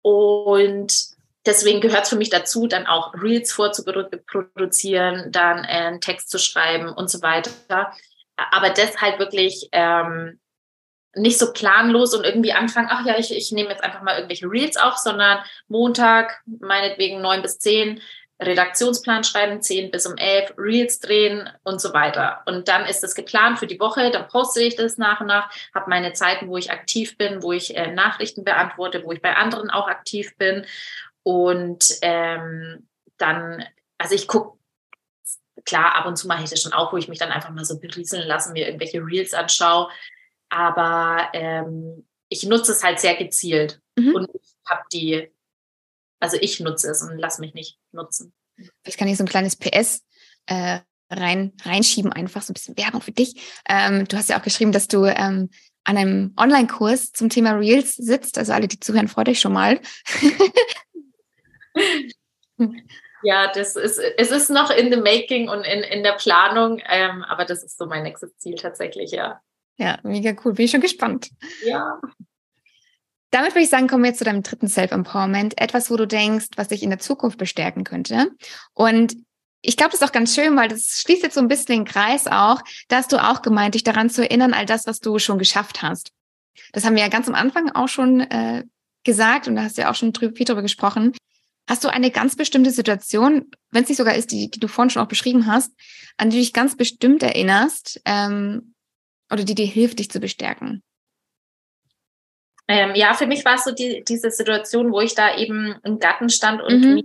Und deswegen gehört es für mich dazu, dann auch Reels vorzuproduzieren, dann äh, einen Text zu schreiben und so weiter. Aber das halt wirklich ähm, nicht so planlos und irgendwie anfangen, ach ja, ich, ich nehme jetzt einfach mal irgendwelche Reels auf, sondern Montag, meinetwegen neun bis zehn, Redaktionsplan schreiben, 10 bis um 11, Reels drehen und so weiter. Und dann ist es geplant für die Woche, dann poste ich das nach und nach, habe meine Zeiten, wo ich aktiv bin, wo ich äh, Nachrichten beantworte, wo ich bei anderen auch aktiv bin. Und ähm, dann, also ich gucke, klar, ab und zu mache ich das schon auch, wo ich mich dann einfach mal so berieseln lasse, mir irgendwelche Reels anschaue. Aber ähm, ich nutze es halt sehr gezielt mhm. und ich habe die also ich nutze es und lass mich nicht nutzen. Vielleicht kann ich so ein kleines PS äh, rein, reinschieben, einfach so ein bisschen Werbung für dich. Ähm, du hast ja auch geschrieben, dass du ähm, an einem Online-Kurs zum Thema Reels sitzt. Also alle, die zuhören, freut euch schon mal. [laughs] ja, das ist, es ist noch in the making und in, in der Planung, ähm, aber das ist so mein nächstes Ziel tatsächlich, ja. Ja, mega cool. Bin ich schon gespannt. Ja. Damit würde ich sagen, kommen wir zu deinem dritten Self-Empowerment. Etwas, wo du denkst, was dich in der Zukunft bestärken könnte. Und ich glaube, das ist auch ganz schön, weil das schließt jetzt so ein bisschen den Kreis auch. Da hast du auch gemeint, dich daran zu erinnern, all das, was du schon geschafft hast. Das haben wir ja ganz am Anfang auch schon äh, gesagt und da hast du ja auch schon viel drüber gesprochen. Hast du eine ganz bestimmte Situation, wenn es nicht sogar ist, die, die du vorhin schon auch beschrieben hast, an die du dich ganz bestimmt erinnerst ähm, oder die dir hilft, dich zu bestärken? Ähm, ja, für mich war es so die, diese Situation, wo ich da eben im Garten stand und mhm.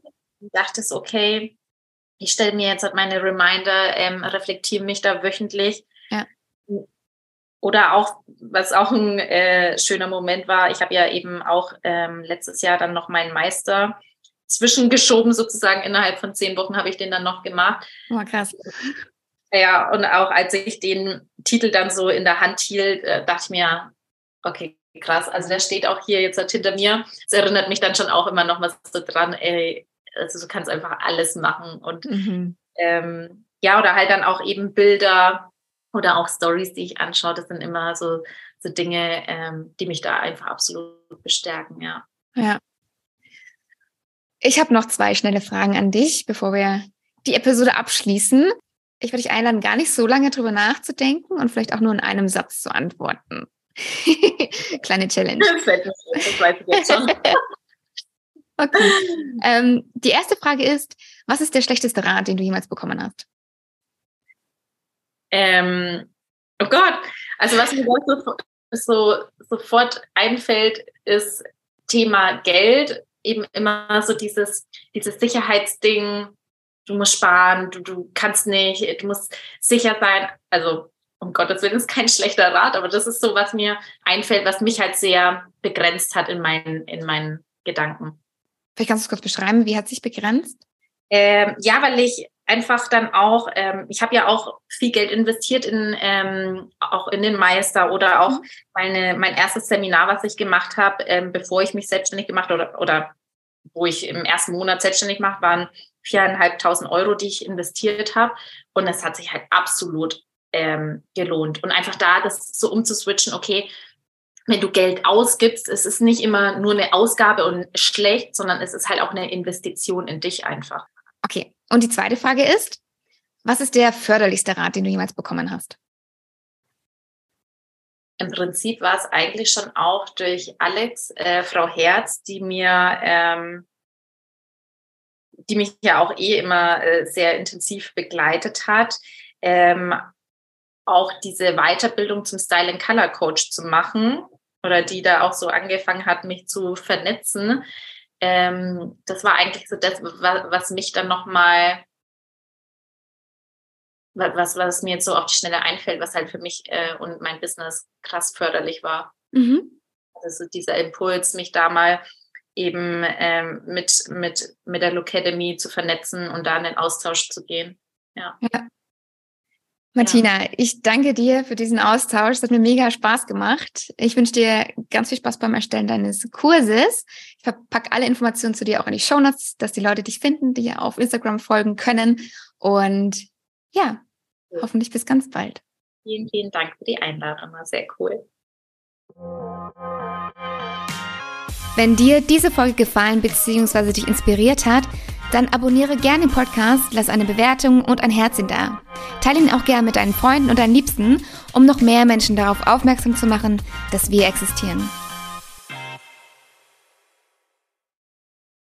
dachte, okay, ich stelle mir jetzt halt meine Reminder, ähm, reflektiere mich da wöchentlich. Ja. Oder auch, was auch ein äh, schöner Moment war, ich habe ja eben auch ähm, letztes Jahr dann noch meinen Meister zwischengeschoben, sozusagen innerhalb von zehn Wochen habe ich den dann noch gemacht. Oh, krass. Ja, und auch als ich den Titel dann so in der Hand hielt, äh, dachte ich mir, okay, krass. Also der steht auch hier jetzt halt hinter mir. Es erinnert mich dann schon auch immer noch was so dran, ey, also du kannst einfach alles machen. Und mhm. ähm, ja, oder halt dann auch eben Bilder oder auch Stories, die ich anschaue. Das sind immer so, so Dinge, ähm, die mich da einfach absolut bestärken, ja. Ja. Ich habe noch zwei schnelle Fragen an dich, bevor wir die Episode abschließen. Ich würde dich einladen, gar nicht so lange drüber nachzudenken und vielleicht auch nur in einem Satz zu antworten. [laughs] Kleine Challenge. Das weiß ich jetzt schon. [laughs] okay. Ähm, die erste Frage ist, was ist der schlechteste Rat, den du jemals bekommen hast? Ähm, oh Gott, also was mir so, so sofort einfällt, ist Thema Geld. Eben immer so dieses, dieses Sicherheitsding, du musst sparen, du, du kannst nicht, du musst sicher sein. Also um Gottes Willen ist kein schlechter Rat, aber das ist so, was mir einfällt, was mich halt sehr begrenzt hat in meinen, in meinen Gedanken. Vielleicht kannst du es kurz beschreiben, wie hat sich begrenzt? Ähm, ja, weil ich einfach dann auch, ähm, ich habe ja auch viel Geld investiert in ähm, auch in den Meister oder auch mhm. meine, mein erstes Seminar, was ich gemacht habe, ähm, bevor ich mich selbstständig gemacht oder oder wo ich im ersten Monat selbstständig gemacht, waren viereinhalbtausend Euro, die ich investiert habe. Und es hat sich halt absolut ähm, gelohnt. Und einfach da das so umzuswitchen, okay, wenn du Geld ausgibst, es ist nicht immer nur eine Ausgabe und schlecht, sondern es ist halt auch eine Investition in dich einfach. Okay. Und die zweite Frage ist, was ist der förderlichste Rat, den du jemals bekommen hast? Im Prinzip war es eigentlich schon auch durch Alex, äh, Frau Herz, die mir, ähm, die mich ja auch eh immer äh, sehr intensiv begleitet hat, ähm, auch diese Weiterbildung zum Style and Color Coach zu machen oder die da auch so angefangen hat, mich zu vernetzen. Ähm, das war eigentlich so das, was mich dann nochmal, was, was mir jetzt so auf die Schnelle einfällt, was halt für mich äh, und mein Business krass förderlich war. Mhm. Also dieser Impuls, mich da mal eben ähm, mit, mit, mit der Locademy zu vernetzen und da in den Austausch zu gehen. Ja. ja. Martina, ja. ich danke dir für diesen Austausch. Es hat mir mega Spaß gemacht. Ich wünsche dir ganz viel Spaß beim Erstellen deines Kurses. Ich verpacke alle Informationen zu dir auch in die Show Notes, dass die Leute dich finden, die auf Instagram folgen können. Und ja, ja. hoffentlich bis ganz bald. Vielen, vielen Dank für die Einladung. War sehr cool. Wenn dir diese Folge gefallen bzw. dich inspiriert hat, dann abonniere gerne den Podcast, lass eine Bewertung und ein Herzchen da. Teile ihn auch gerne mit deinen Freunden und deinen Liebsten, um noch mehr Menschen darauf aufmerksam zu machen, dass wir existieren.